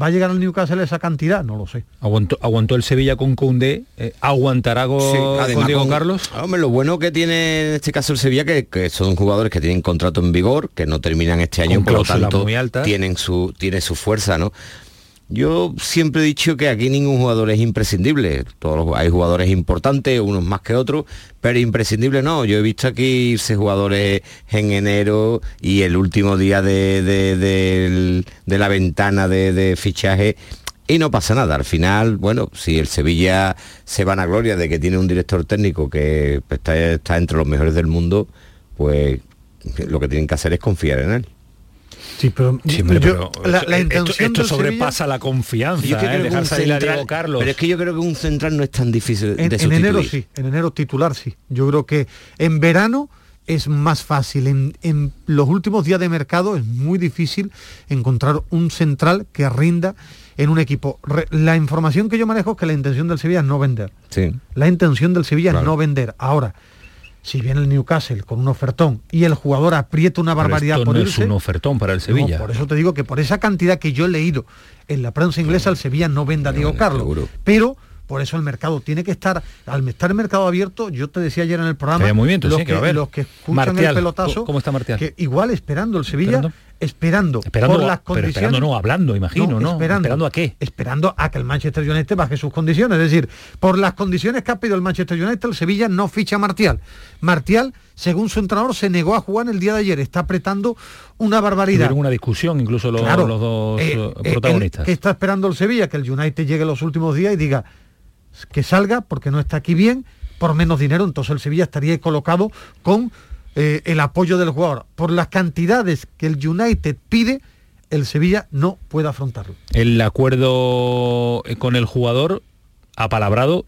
¿Va a llegar al Newcastle esa cantidad? No lo sé. Aguantó, aguantó el Sevilla con Koundé, eh, aguantará con, Sí, con además Diego con- Carlos. Hombre, lo bueno que tiene en este caso el Sevilla que, que son jugadores que tienen contrato en vigor, que no terminan este año, por lo tanto muy tienen su tiene su fuerza, ¿no? Yo siempre he dicho que aquí ningún jugador es imprescindible. Todos hay jugadores importantes, unos más que otros, pero imprescindible no. Yo he visto aquí irse jugadores en enero y el último día de, de- la ventana de, fichaje y no pasa nada. Al final, bueno, si el Sevilla se van a gloria de que tiene un director técnico que está, está entre los mejores del mundo, pues lo que tienen que hacer es confiar en él. Sí, pero, Sí, hombre, yo- pero la, esto- la esto- intención esto sobrepasa la confianza, Yo ¿eh? dejar a Diego Carlos. Pero es que yo creo que un central no es tan difícil En, de en sustituir. enero sí, en enero titular sí. Yo creo que en verano es más fácil. En, en los últimos días de mercado es muy difícil encontrar un central que rinda en un equipo. Re- la información que yo manejo es que la intención del Sevilla es no vender. Sí. La intención del Sevilla es no vender. Ahora, si viene el Newcastle con un ofertón y el jugador aprieta una barbaridad esto por no irse, es un ofertón para el no, Sevilla. por eso te digo que por esa cantidad que yo he leído en la prensa inglesa, el Sevilla no venda a Diego Carlos. Pero por eso el mercado tiene que estar, al estar el mercado abierto, yo te decía ayer en el programa, Que los, sí, que los que escuchan Martial, el pelotazo, ¿cómo- cómo está Martial? que igual esperando el Sevilla, ¿Esperando? Esperando, Esperando, por las pero condiciones. esperando no, hablando, imagino, ¿no? Esperando, a qué? Esperando a que el Manchester United baje sus condiciones. Es decir, por las condiciones que ha pedido el Manchester United, el Sevilla no ficha a Martial. Martial, según su entrenador, se negó a jugar el día de ayer. Está apretando una barbaridad. Tuvieron una discusión incluso los, Claro, los dos eh, eh, eh, protagonistas. ¿Qué está esperando el Sevilla? Que el United llegue los últimos días y diga que salga porque no está aquí bien, por menos dinero, entonces el Sevilla estaría colocado con eh, el apoyo del jugador. Por las cantidades que el United pide, el Sevilla no puede afrontarlo. El acuerdo eh, con el jugador apalabrado,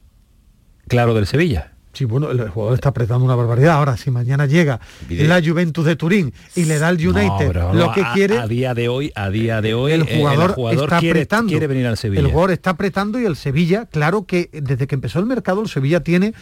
claro, del Sevilla. Sí, bueno, el jugador está apretando una barbaridad. Ahora, si mañana llega la Juventus de Turín y le da al United No, lo no, que a- quiere, a, día de hoy, a día de hoy, el jugador, jugador está quiere, apretando. quiere venir al Sevilla. El jugador está apretando y el Sevilla, claro que desde que empezó el mercado, el Sevilla tiene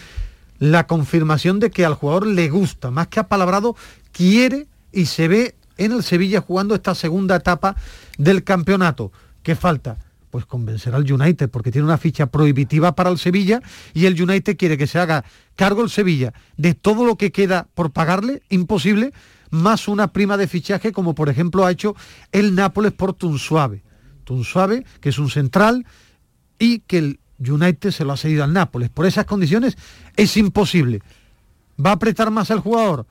la confirmación de que al jugador le gusta, más que apalabrado, quiere y se ve en el Sevilla jugando esta segunda etapa del campeonato. ¿Qué falta? Pues convencer al United, porque tiene una ficha prohibitiva para el Sevilla y el United quiere que se haga cargo el Sevilla de todo lo que queda por pagarle, imposible, más una prima de fichaje como por ejemplo ha hecho el Nápoles por Suave. Tú sabes que es un central y que el United se lo ha cedido al Nápoles. Por esas condiciones es imposible. ¿Va a apretar más el jugador?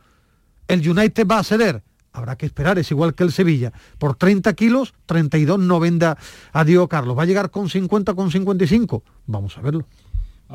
¿El United va a ceder? Habrá que esperar, es igual que el Sevilla. Por 30 kilos, 32 no venda a Diego Carlos. ¿Va a llegar con 50, con 55? Vamos a verlo.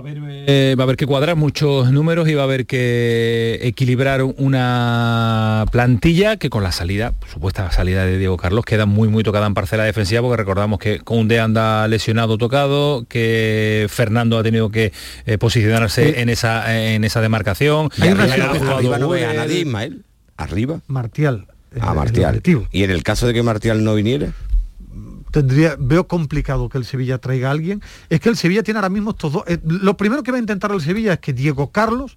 Eh, va a haber que cuadrar muchos números y va a haber que equilibrar una plantilla que con la salida, supuesta salida de Diego Carlos, queda muy muy tocada en parcela defensiva porque recordamos que Conde anda lesionado tocado, que Fernando ha tenido que eh, posicionarse en esa en esa demarcación. Y arriba, arriba no ve a nadie, Ismael. Arriba. Martial. A Martial. Y en el caso de que Martial no viniera tendría veo complicado que el Sevilla traiga a alguien. Es que el Sevilla tiene ahora mismo estos dos eh, lo primero que va a intentar el Sevilla es que Diego Carlos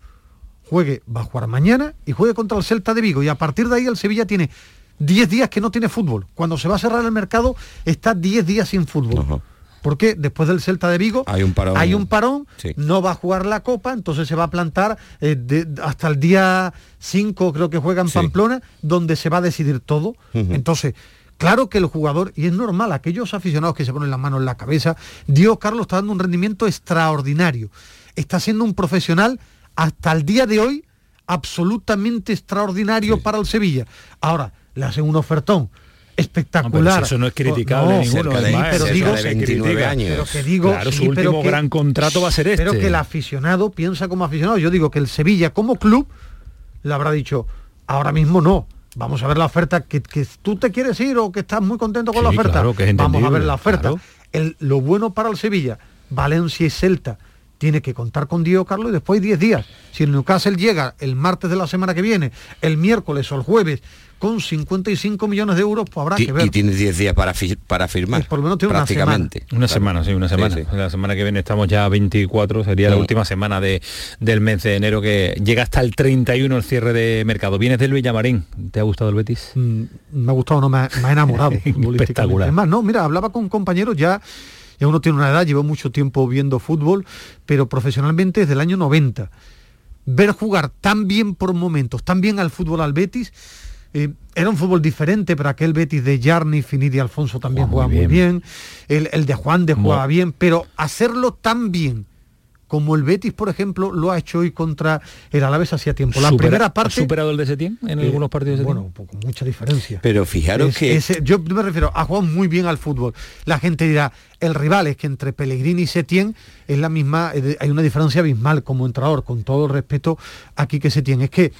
juegue va a jugar mañana y juegue contra el Celta de Vigo. Y a partir de ahí el Sevilla tiene 10 días que no tiene fútbol. Cuando se va a cerrar el mercado está 10 días sin fútbol. Porque después del Celta de Vigo hay un parón, hay un parón no va a jugar la Copa, entonces se va a plantar eh, hasta el día 5, creo que juega en Pamplona, donde se va a decidir todo. Entonces, Claro que el jugador, y es normal, aquellos aficionados que se ponen las manos en la cabeza, Dios Carlos está dando un rendimiento extraordinario. Está siendo un profesional hasta el día de hoy absolutamente extraordinario para el Sevilla. Ahora, le hacen un ofertón espectacular. eso no es criticable ninguno, pero digo, de 29 años. Pero que digo, claro, su último gran contrato va a ser este. Pero que el aficionado piensa como aficionado. Yo digo que el Sevilla como club le habrá dicho, ahora mismo no Vamos a ver la oferta que, tú te quieres ir o que estás muy contento con la oferta. Vamos a ver la oferta. El, lo bueno para el Sevilla, Valencia y Celta, tiene que contar con Diego Carlos y después 10 días. Si el Newcastle llega el martes de la semana que viene, el miércoles o el jueves, con 55 millones de euros, pues habrá que ver. Y tienes 10 días para, para firmar. por lo menos tiene prácticamente. Una semana. Una semana, sí, una semana. La semana que viene estamos ya a 24, sería la última semana de, del mes de enero que llega hasta el 31 el cierre de mercado. Vienes del Villamarín, ¿te ha gustado el Betis? Mm, me ha gustado, no, me ha, me ha enamorado. Espectacular. Es más, no, mira, hablaba con compañeros ya ya uno tiene una edad, lleva mucho tiempo viendo fútbol, pero profesionalmente desde el año 90. Ver jugar tan bien por momentos, tan bien al fútbol al Betis, eh, era un fútbol diferente, pero aquel Betis de Jarni, Finidi y Alfonso también jugaba muy bien, El, de Juan de jugaba bien, pero hacerlo tan bien como el Betis, por ejemplo, lo ha hecho hoy contra el Alavés hacía tiempo. La primera parte... ¿Ha superado el de Setién en eh, algunos partidos de Bueno, con mucha diferencia. Pero fijaros que... yo me refiero, ha jugado muy bien al fútbol. La gente dirá, el rival es que entre Pellegrini y Setién es la misma, eh, hay una diferencia abismal como entrador, con todo el respeto aquí que Setién. Es que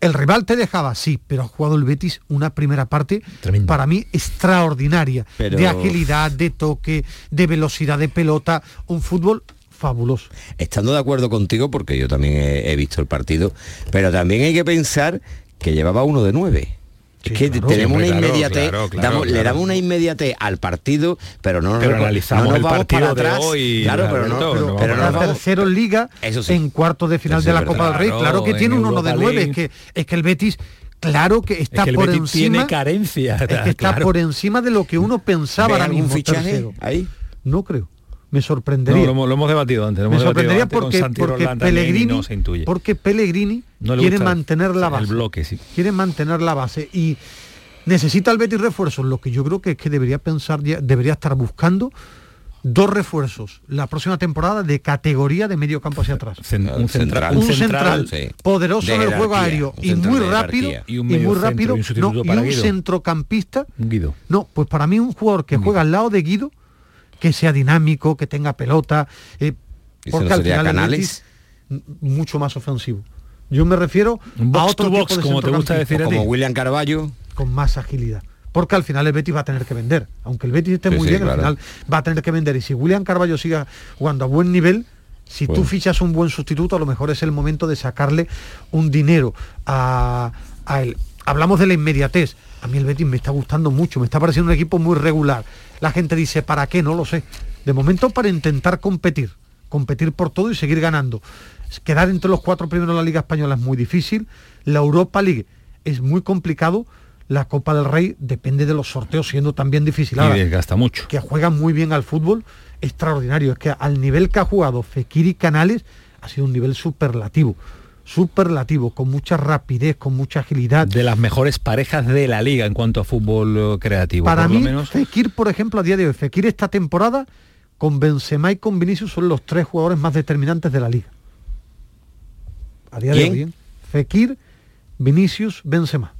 el rival te dejaba, sí, pero ha jugado el Betis una primera parte para mí extraordinaria. De agilidad, de toque, de velocidad de pelota, un fútbol fabuloso. Estando de acuerdo contigo, porque yo también he, visto el partido, pero también hay que pensar que llevaba uno de nueve. es que tenemos una inmediatez, le damos una inmediatez al partido, pero no, pero analizamos no el partido atrás. De hoy, claro, pero no, pero, no, tercero en liga, en cuartos de final de la Copa del Rey, claro que tiene un uno de nueve, es que es que el Betis claro que está por encima tiene carencia es que está por encima de lo que uno pensaba ahora mismo fichaje ahí no creo me sorprendería. lo, hemos debatido antes. me sorprendería porque, porque Pellegrini, porque Pellegrini quiere mantener la base. El bloque, sí. Quiere mantener la base y necesita el Betis refuerzos. Lo que yo creo que es que debería pensar, debería estar buscando dos refuerzos la próxima temporada de categoría de medio campo hacia atrás. un central, un central, poderoso en el juego aéreo y muy rápido y, muy rápido y un, centrocampista. Guido. No, pues para mí un jugador que juega al lado de Guido que sea dinámico, que tenga pelota, eh, porque al final Canales? mucho más ofensivo. Yo me refiero a otro box, como te gusta decir, como William Carballo, con más agilidad. Porque al final el Betis va a tener que vender. Aunque el Betis esté muy bien, al final va a tener que vender. Y si William Carballo siga jugando a buen nivel, si tú fichas un buen sustituto, a lo mejor es el momento de sacarle un dinero a, a él. Hablamos de la inmediatez. A mí el Betis me está gustando mucho, me está pareciendo un equipo muy regular. La gente dice, ¿para qué? No lo sé. De momento para intentar competir, competir por todo y seguir ganando. Quedar entre los cuatro primeros en la Liga Española es muy difícil. La Europa League es muy complicado. La Copa del Rey depende de los sorteos siendo también difícil. Ahora, y gasta mucho. Que juegan muy bien al fútbol, extraordinario. Es que al nivel que ha jugado Fekiri Canales ha sido un nivel superlativo superlativo, con mucha rapidez, con mucha agilidad. De las mejores parejas de la liga en cuanto a fútbol eh, creativo. Para por mí, lo menos. Fekir, por ejemplo, a día de hoy, Fekir esta temporada con Benzema y con Vinicius son los tres jugadores más determinantes de la liga. A día de hoy, ¿eh? Fekir, Vinicius, Benzema.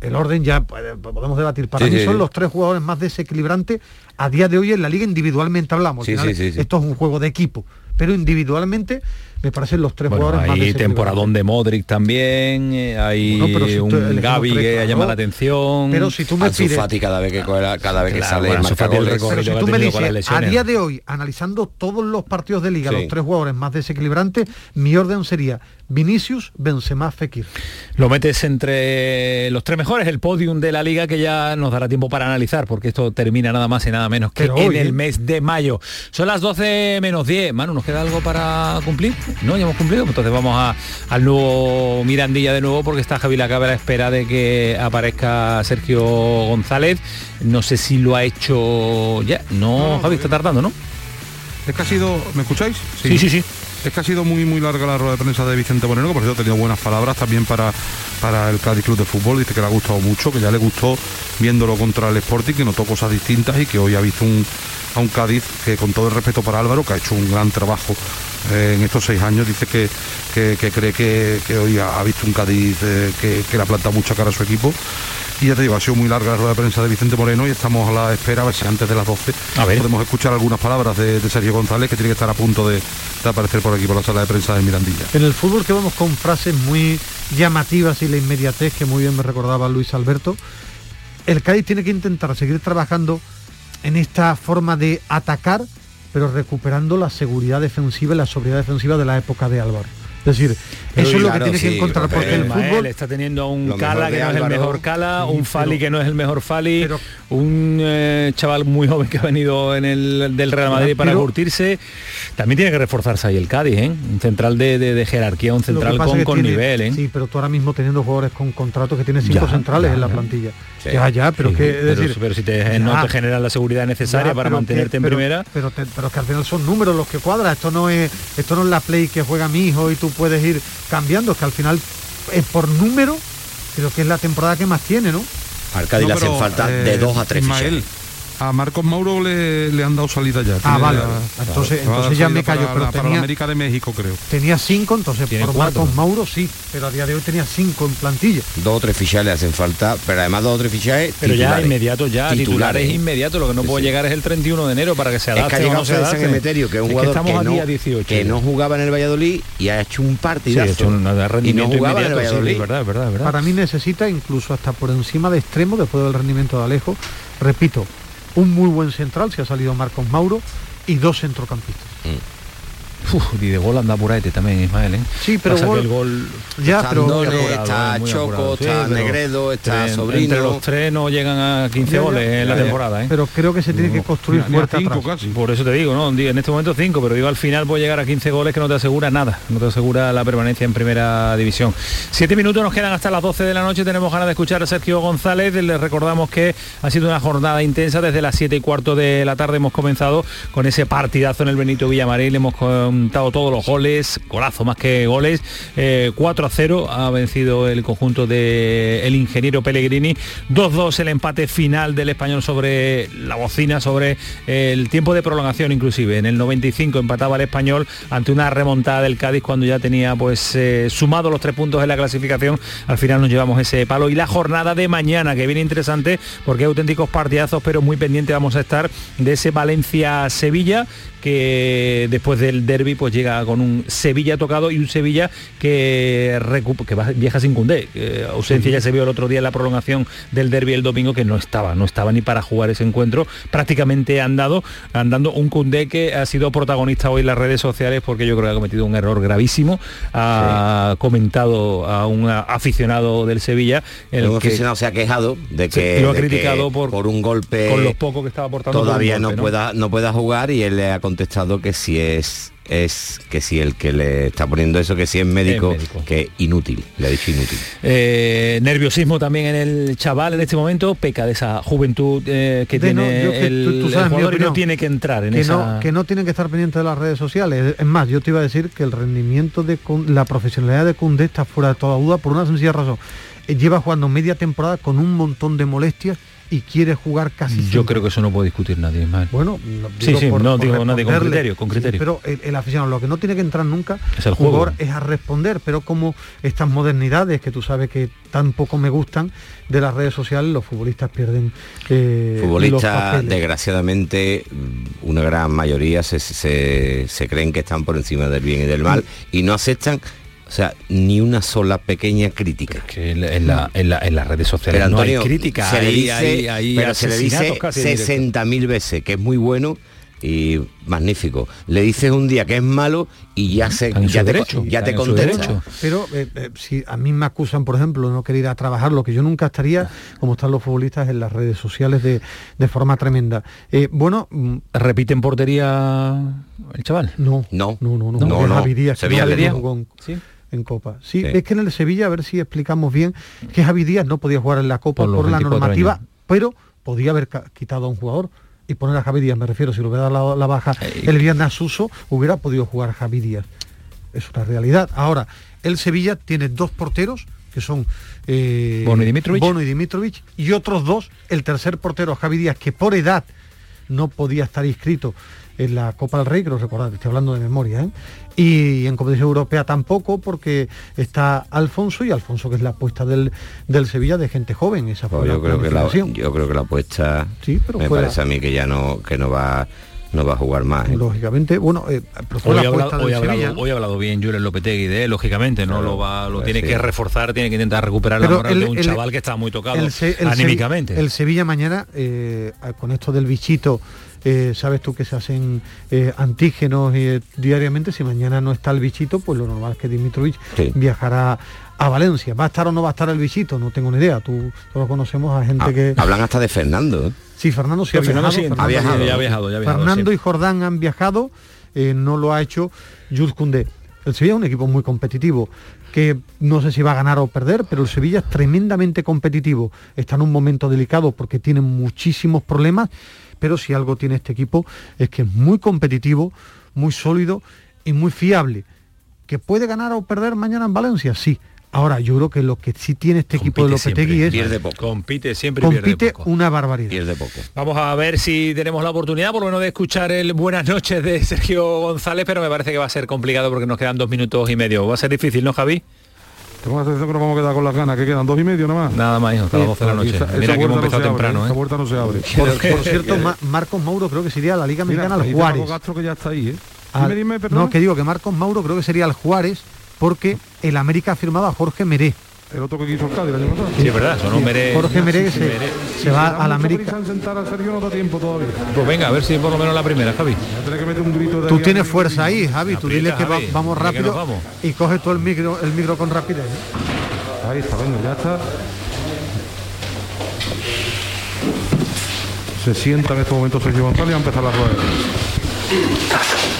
El orden ya podemos debatir. Para Sí, mí sí, son sí. los tres jugadores más desequilibrantes a día de hoy en la liga individualmente hablamos. Al final. Esto es un juego de equipo, pero individualmente me parecen los tres Bueno, jugadores más hay temporadón de Modric también, eh, hay Bueno, si un tres, que claro. llama la atención. Pero si tú me Ansu pides- Fati cada vez que cada vez que sale bueno, Ansu marca Fati el goles. recorrido Pero si tú me dices, a día de hoy, analizando todos los partidos de liga, Sí. los tres jugadores más desequilibrantes, mi orden sería Vinicius, Benzema, Fekir. Lo metes entre los tres mejores, el podium de la liga que ya nos dará tiempo para analizar, porque esto termina nada más y nada menos que Pero en hoy, el ¿eh? mes de mayo. Son las 12 menos 10. Manu, ¿nos queda algo para cumplir? No, ya hemos cumplido. Entonces vamos a- al nuevo Mirandilla de nuevo, porque está Javi Lacabe a la espera de que aparezca Sergio González. No sé si lo ha hecho ya. No, Javi, está tardando, ¿no? Es que ha sido, ¿me escucháis? Sí, sí, sí. Es que ha sido muy muy larga la rueda de prensa de Vicente Moreno, que por cierto ha tenido buenas palabras también para, para el Cádiz Club de Fútbol, dice que le ha gustado mucho, que ya le gustó viéndolo contra el Sporting, que notó cosas distintas y que hoy ha visto un, a un Cádiz que con todo el respeto para Álvaro, que ha hecho un gran trabajo eh, en estos seis años, dice que, que- que cree que, que hoy ha, ha visto un Cádiz eh, que, que le ha plantado mucha cara a su equipo. Y ya te digo, ha sido muy larga la rueda de prensa de Vicente Moreno y estamos a la espera, a ver si antes de las 12 A ver. podemos escuchar algunas palabras de, de Sergio González, que tiene que estar a punto de, de aparecer por aquí, por la sala de prensa de Mirandilla. En el fútbol que vamos con frases muy llamativas y la inmediatez que muy bien me recordaba Luis Alberto, el Cádiz tiene que intentar seguir trabajando en esta forma de atacar, pero recuperando la seguridad defensiva y la sobriedad defensiva de la época de Álvaro. Es decir, eso es lo que claro, tiene que encontrar, porque el Ismael fútbol está teniendo a un Cala que no es el mejor Cala, un Fali pero- que no es el mejor Fali, un eh, chaval muy joven que ha venido en el del Real Madrid para Pero- curtirse. También tiene que reforzarse ahí el Cádiz, ¿eh? Un central de, de- de jerarquía, un central con, con tiene- nivel, ¿eh? Sí, pero tú ahora mismo teniendo jugadores con contratos que tienen cinco Ya, centrales ya, en la ya. plantilla. Sí. Ya, ya, pero Sí, que es pero- decir, pero si te- no te generan la seguridad necesaria ya, para mantenerte que- en pero- primera. Pero, te- pero que al final son números los que cuadran. Esto no es esto no es la play que juega mi hijo y tú puedes ir cambiando. Es que al final es por número, creo que es la temporada que más tiene, ¿no? Al Cádiz le No, hacen pero, falta eh, de dos a tres Ismael, fichajes. A Marcos Mauro le, le han dado salida ya. Ah, vale. la- Entonces- entonces ya me callo, para pero la- para tenía- la América de México, creo. Tenía cinco, entonces Tiene por cuatro. Marcos Mauro sí, pero a día de hoy tenía cinco en plantilla. Dos o tres fichajes le hacen falta, pero además dos o tres fichajes Pero ya inmediato, ya titulares, inmediato. Lo que no Sí, puede sí. llegar es el 31 de enero para que se Es adapte que ha no llegado se César adapte. Emeterio, que es un jugador estamos que, a no, día 18. que no jugaba en el Valladolid y ha hecho un Sí, partidazo. ha hecho un y no jugaba en el sí, Valladolid. es verdad, es verdad, es verdad. Para mí necesita incluso hasta por encima de extremo, después del rendimiento de Alejo, repito, un muy buen central, si ha salido Marcos Mauro, y dos centrocampistas. Uf, y de gol anda Puraete también, Ismael, ¿eh? Sí, pero Pasa gol- el gol... Ya, Está pero- Andone, Muy apurado, está eh, Choco, sí, está Negredo, está Sobrino. Entre los tres no llegan a 15 Ya, ya, goles en la temporada, ¿eh? Pero creo que se tiene que construir fuerte cinco atrás. casi. Por eso te digo, ¿no? En este momento 5, pero digo al final puede llegar a 15 goles que no te asegura nada, no te asegura la permanencia en primera división. Siete minutos nos quedan hasta las 12 de la noche, tenemos ganas de escuchar a Sergio González, les recordamos que ha sido una jornada intensa, desde las 7 y cuarto de la tarde hemos comenzado con ese partidazo en el Benito Villamarín, hemos contado todos los goles, golazo más que goles, eh, 4 a 0 ha vencido el conjunto del el ingeniero Pellegrini, 2-2 el empate final del español sobre la bocina, sobre el tiempo de prolongación inclusive. En el 95 empataba el español ante una remontada del Cádiz cuando ya tenía pues eh, sumado los tres puntos en la clasificación. Al final nos llevamos ese palo. Y la jornada de mañana, que viene interesante porque hay auténticos partidazos, pero muy pendiente vamos a estar de ese Valencia-Sevilla que después del derby pues llega con un Sevilla tocado y un Sevilla que, que va- viaja sin Cundé. Eh, ausencia ya se vio el otro día en la prolongación del derby el domingo que no estaba, no estaba ni para jugar ese encuentro. Prácticamente andado, andando un Cundé que ha sido protagonista hoy en las redes sociales porque yo creo que ha cometido un error gravísimo. Ha comentado a un aficionado del Sevilla. el un que- aficionado se ha quejado de Sí, que, lo ha de que criticado por, un golpe con los pocos que estaba aportando por todavía golpe, no, pueda no pueda jugar y él le ha contestado que si es es que si el que le está poniendo eso, que si es médico, Es médico. que inútil, le ha dicho inútil. Eh, nerviosismo también en el chaval en este momento, peca de esa juventud eh, que De no, tiene yo que el, tú- tú el sabes mi jugador y no tiene que entrar en que esa... no, que no tienen que estar pendientes de las redes sociales. Es más, yo te iba a decir que el rendimiento de la profesionalidad de Cundé está fuera de toda duda por una sencilla razón. Eh, Lleva jugando media temporada con un montón de molestias y quiere jugar casi Yo siempre. creo que eso no puede discutir nadie, Ismael. Bueno, no, sí, digo sí, por- no por digo nadie con criterio, con Sí, criterio. pero el, el aficionado lo que no tiene que entrar nunca Es el juego. jugador, es a responder, pero como estas modernidades que tú sabes que tampoco me gustan de las redes sociales, los futbolistas pierden eh, los Futbolistas, desgraciadamente, mm, una gran mayoría se, se- se creen que están por encima del bien y del mal y no aceptan, o sea, ni una sola pequeña crítica. Que en, la- en la- en la- en las redes sociales Pero no Antonio, hay crítica, se le dice, hay- hay pero se le dice asesinatos casi en directo. 60.000 veces que es muy bueno y magnífico. Le dices un día que es malo y ya se ya te, derecho, ya te contesta. derecho. Pero eh, eh, si a mí me acusan, por ejemplo, de no querer ir a trabajar, lo que yo nunca estaría, como están los futbolistas en las redes sociales de, de forma tremenda. Eh, bueno, mm, ¿Repite en portería el chaval? no, No, no, no, no, No, no. Díaz, Sevilla no le Sí. En Copa. Sí, Sí. es que en el Sevilla, a ver si explicamos bien, que Javi Díaz no podía jugar en la Copa Por la 24 normativa, años. pero podía haber quitado a un jugador. Y poner a Javi Díaz, me refiero, si lo hubiera dado la, la baja el viernes a Suso, hubiera podido jugar Javi Díaz. Es una realidad. Ahora, el Sevilla tiene dos porteros, que son eh, Bono y Dimitrovic. Bono y Dimitrovic, y otros dos, el tercer portero, Javi Díaz, que por edad no podía estar inscrito en la Copa del Rey, creo recordar, estoy hablando de memoria, ¿eh? Y en competición europea tampoco, porque está Alfonso, y Alfonso que es la apuesta del, del Sevilla de gente joven, esa fue Pues la yo creo que la, yo creo que la apuesta Sí, pero me fuera- parece a mí que ya no que no va no va a jugar más. ¿eh? Lógicamente, bueno, eh, pero fue Hoy la ha, hablado, hoy, ha hablado, hoy ha hablado bien Julen Lopetegui de él, lógicamente, no Claro, lo va, lo pues tiene sí. que reforzar, tiene que intentar recuperar la Pero moral el- de un el- chaval que está muy tocado el anímicamente. El Sevilla mañana, eh, con esto del bichito, eh, sabes tú que se hacen eh, antígenos eh, diariamente, si mañana no está el bichito, pues lo normal es que Dimitrovic Sí. viajará a Valencia. ¿Va a estar o no va a estar el bichito? No tengo ni idea. Tú todos conocemos a gente Ah, que... Hablan hasta de Fernando. Sí, Fernando sí No, ha Fernando viajado. sí, Fernando ha viajado, ya ha viajado, ya ha viajado, Fernando sí. y Jordán han viajado, eh, no lo ha hecho Jules Koundé. El Sevilla es un equipo muy competitivo, que no sé si va a ganar o perder, pero el Sevilla es tremendamente competitivo. Está en un momento delicado porque tiene muchísimos problemas, pero si algo tiene este equipo es que es muy competitivo, muy sólido y muy fiable. ¿Que puede ganar o perder mañana en Valencia? Sí. Ahora, yo creo que lo que sí tiene este equipo de Lopetegui siempre, es Pierde poco. compite siempre y pierde compite poco. una barbaridad. Pierde poco. Vamos a ver si tenemos la oportunidad por lo menos de escuchar el buenas noches de Sergio González, pero me parece que va a ser complicado porque nos quedan dos minutos y medio. Va a ser difícil, ¿no, Javi? Tengo la sensación que nos vamos a quedar con las ganas, que quedan dos y medio nada más. Nada más, hijo, hasta las 12 de la noche. esa- Mira esa que hemos puerta no empezado se abre, temprano, Esa ¿eh? puerta no se abre. Por, por cierto, Ma- Marcos Mauro creo que sería la Liga Mira, Mexicana al Juárez. Castro que ya está ahí, ¿eh? Al- Dime, dime, perdón. no, que digo que Marcos Mauro creo que sería al Juárez porque el América ha firmado a Jorge Meré. El otro que quiso el Cádiz el año pasado. Sí, es verdad, sonó Sí, Meré. Jorge Meré que se, Meré. se va al mucha América. sentar al Sergio no da tiempo todavía. Pues venga, a ver si por lo menos la primera, Javi. Que meter un grito de Tú ahí a- tienes fuerza ahí, Javi. Tú Aprieta, dile que va- vamos que rápido nos vamos. y coge tú el micro, el micro con rapidez. ¿eh? Ahí está, venga, ya está. Se sienta en este momento Sergio González y va a empezar la rueda.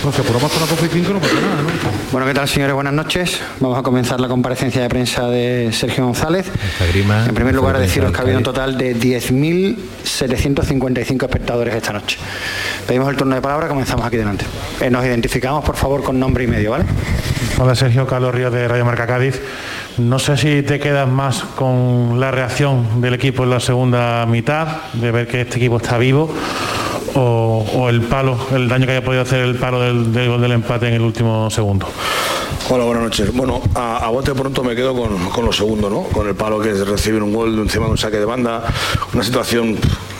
No sé, por hasta la 12 y 5 no pasa nada, ¿no? Bueno, ¿qué tal, señores? Buenas noches. Vamos a comenzar la comparecencia de prensa de Sergio González. Grima, En primer lugar, deciros que ha habido un total de 10.755 espectadores esta noche. Pedimos el turno de palabra, comenzamos aquí delante. Eh, nos identificamos, por favor, con nombre y medio, ¿vale? Hola Sergio, Carlos Ríos de Radio Marca Cádiz. No sé si te quedas más con la reacción del equipo en la segunda mitad, de ver que este equipo está vivo, o, el palo, el daño que haya podido hacer el palo del, gol del empate en el último segundo. Hola, buenas noches. Bueno, a, a bote pronto me quedo con, con lo segundo, ¿no? Con el palo que es recibir un gol encima de un saque de banda, una situación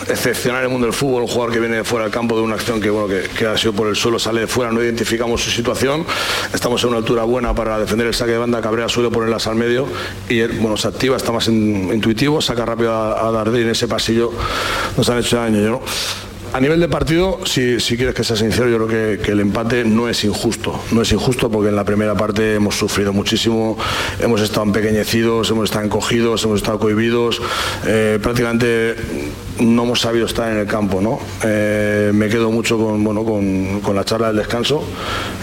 excepcional en el mundo del fútbol, un jugador que viene fuera del campo de una acción que bueno que, ha sido por el suelo, sale de fuera, no identificamos su situación, estamos en una altura buena para defender el saque de banda, Cabrera suele ponerlas al medio y bueno, se activa, está más in- intuitivo, saca rápido a, a en ese pasillo, nos han hecho daño, ¿no? A nivel de partido, si, si quieres que sea sincero, yo creo que, que el empate no es injusto. No es injusto porque en la primera parte hemos sufrido muchísimo, hemos estado empequeñecidos, hemos estado encogidos, hemos estado cohibidos, eh, prácticamente no hemos sabido estar en el campo. ¿no? Eh, me quedo mucho con, bueno, con, con la charla del descanso,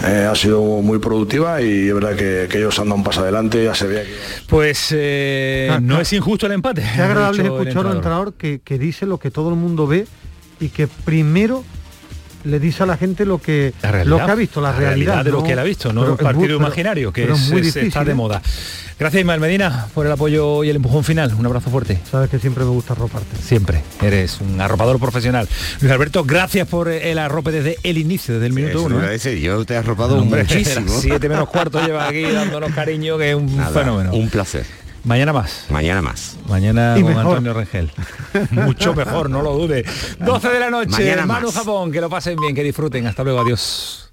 Eh, ha sido muy productiva y es verdad que, que ellos han dado un paso adelante, ya se ve Pues eh, no es injusto el empate. Qué agradable escuchar a un entrenador. entrenador que, que dice lo que todo el mundo ve y que primero le dice a la gente lo que, realidad, lo que ha visto, la, realidad. de lo ¿no? que él ha visto, no muy- partido pero- imaginario, que es, muy difícil, está de ¿eh? moda. Gracias Ismael Medina por el apoyo y el empujón final. Un abrazo fuerte. Sabes que siempre me gusta arroparte. Siempre. Eres un arropador profesional. Luis Alberto, gracias por el arrope desde el inicio, desde el minuto uno. ¿eh? yo te he arropado Hombre, muchísimo. Siete menos cuarto lleva aquí dándonos cariño, que es un Nada, fenómeno. Un placer. Mañana más. Mañana más. Mañana Y con mejor. Antonio Rengel. Mucho mejor, no lo dude. 12 de la noche, Mañana Manu más. Japón, que lo pasen bien, que disfruten. Hasta luego, adiós.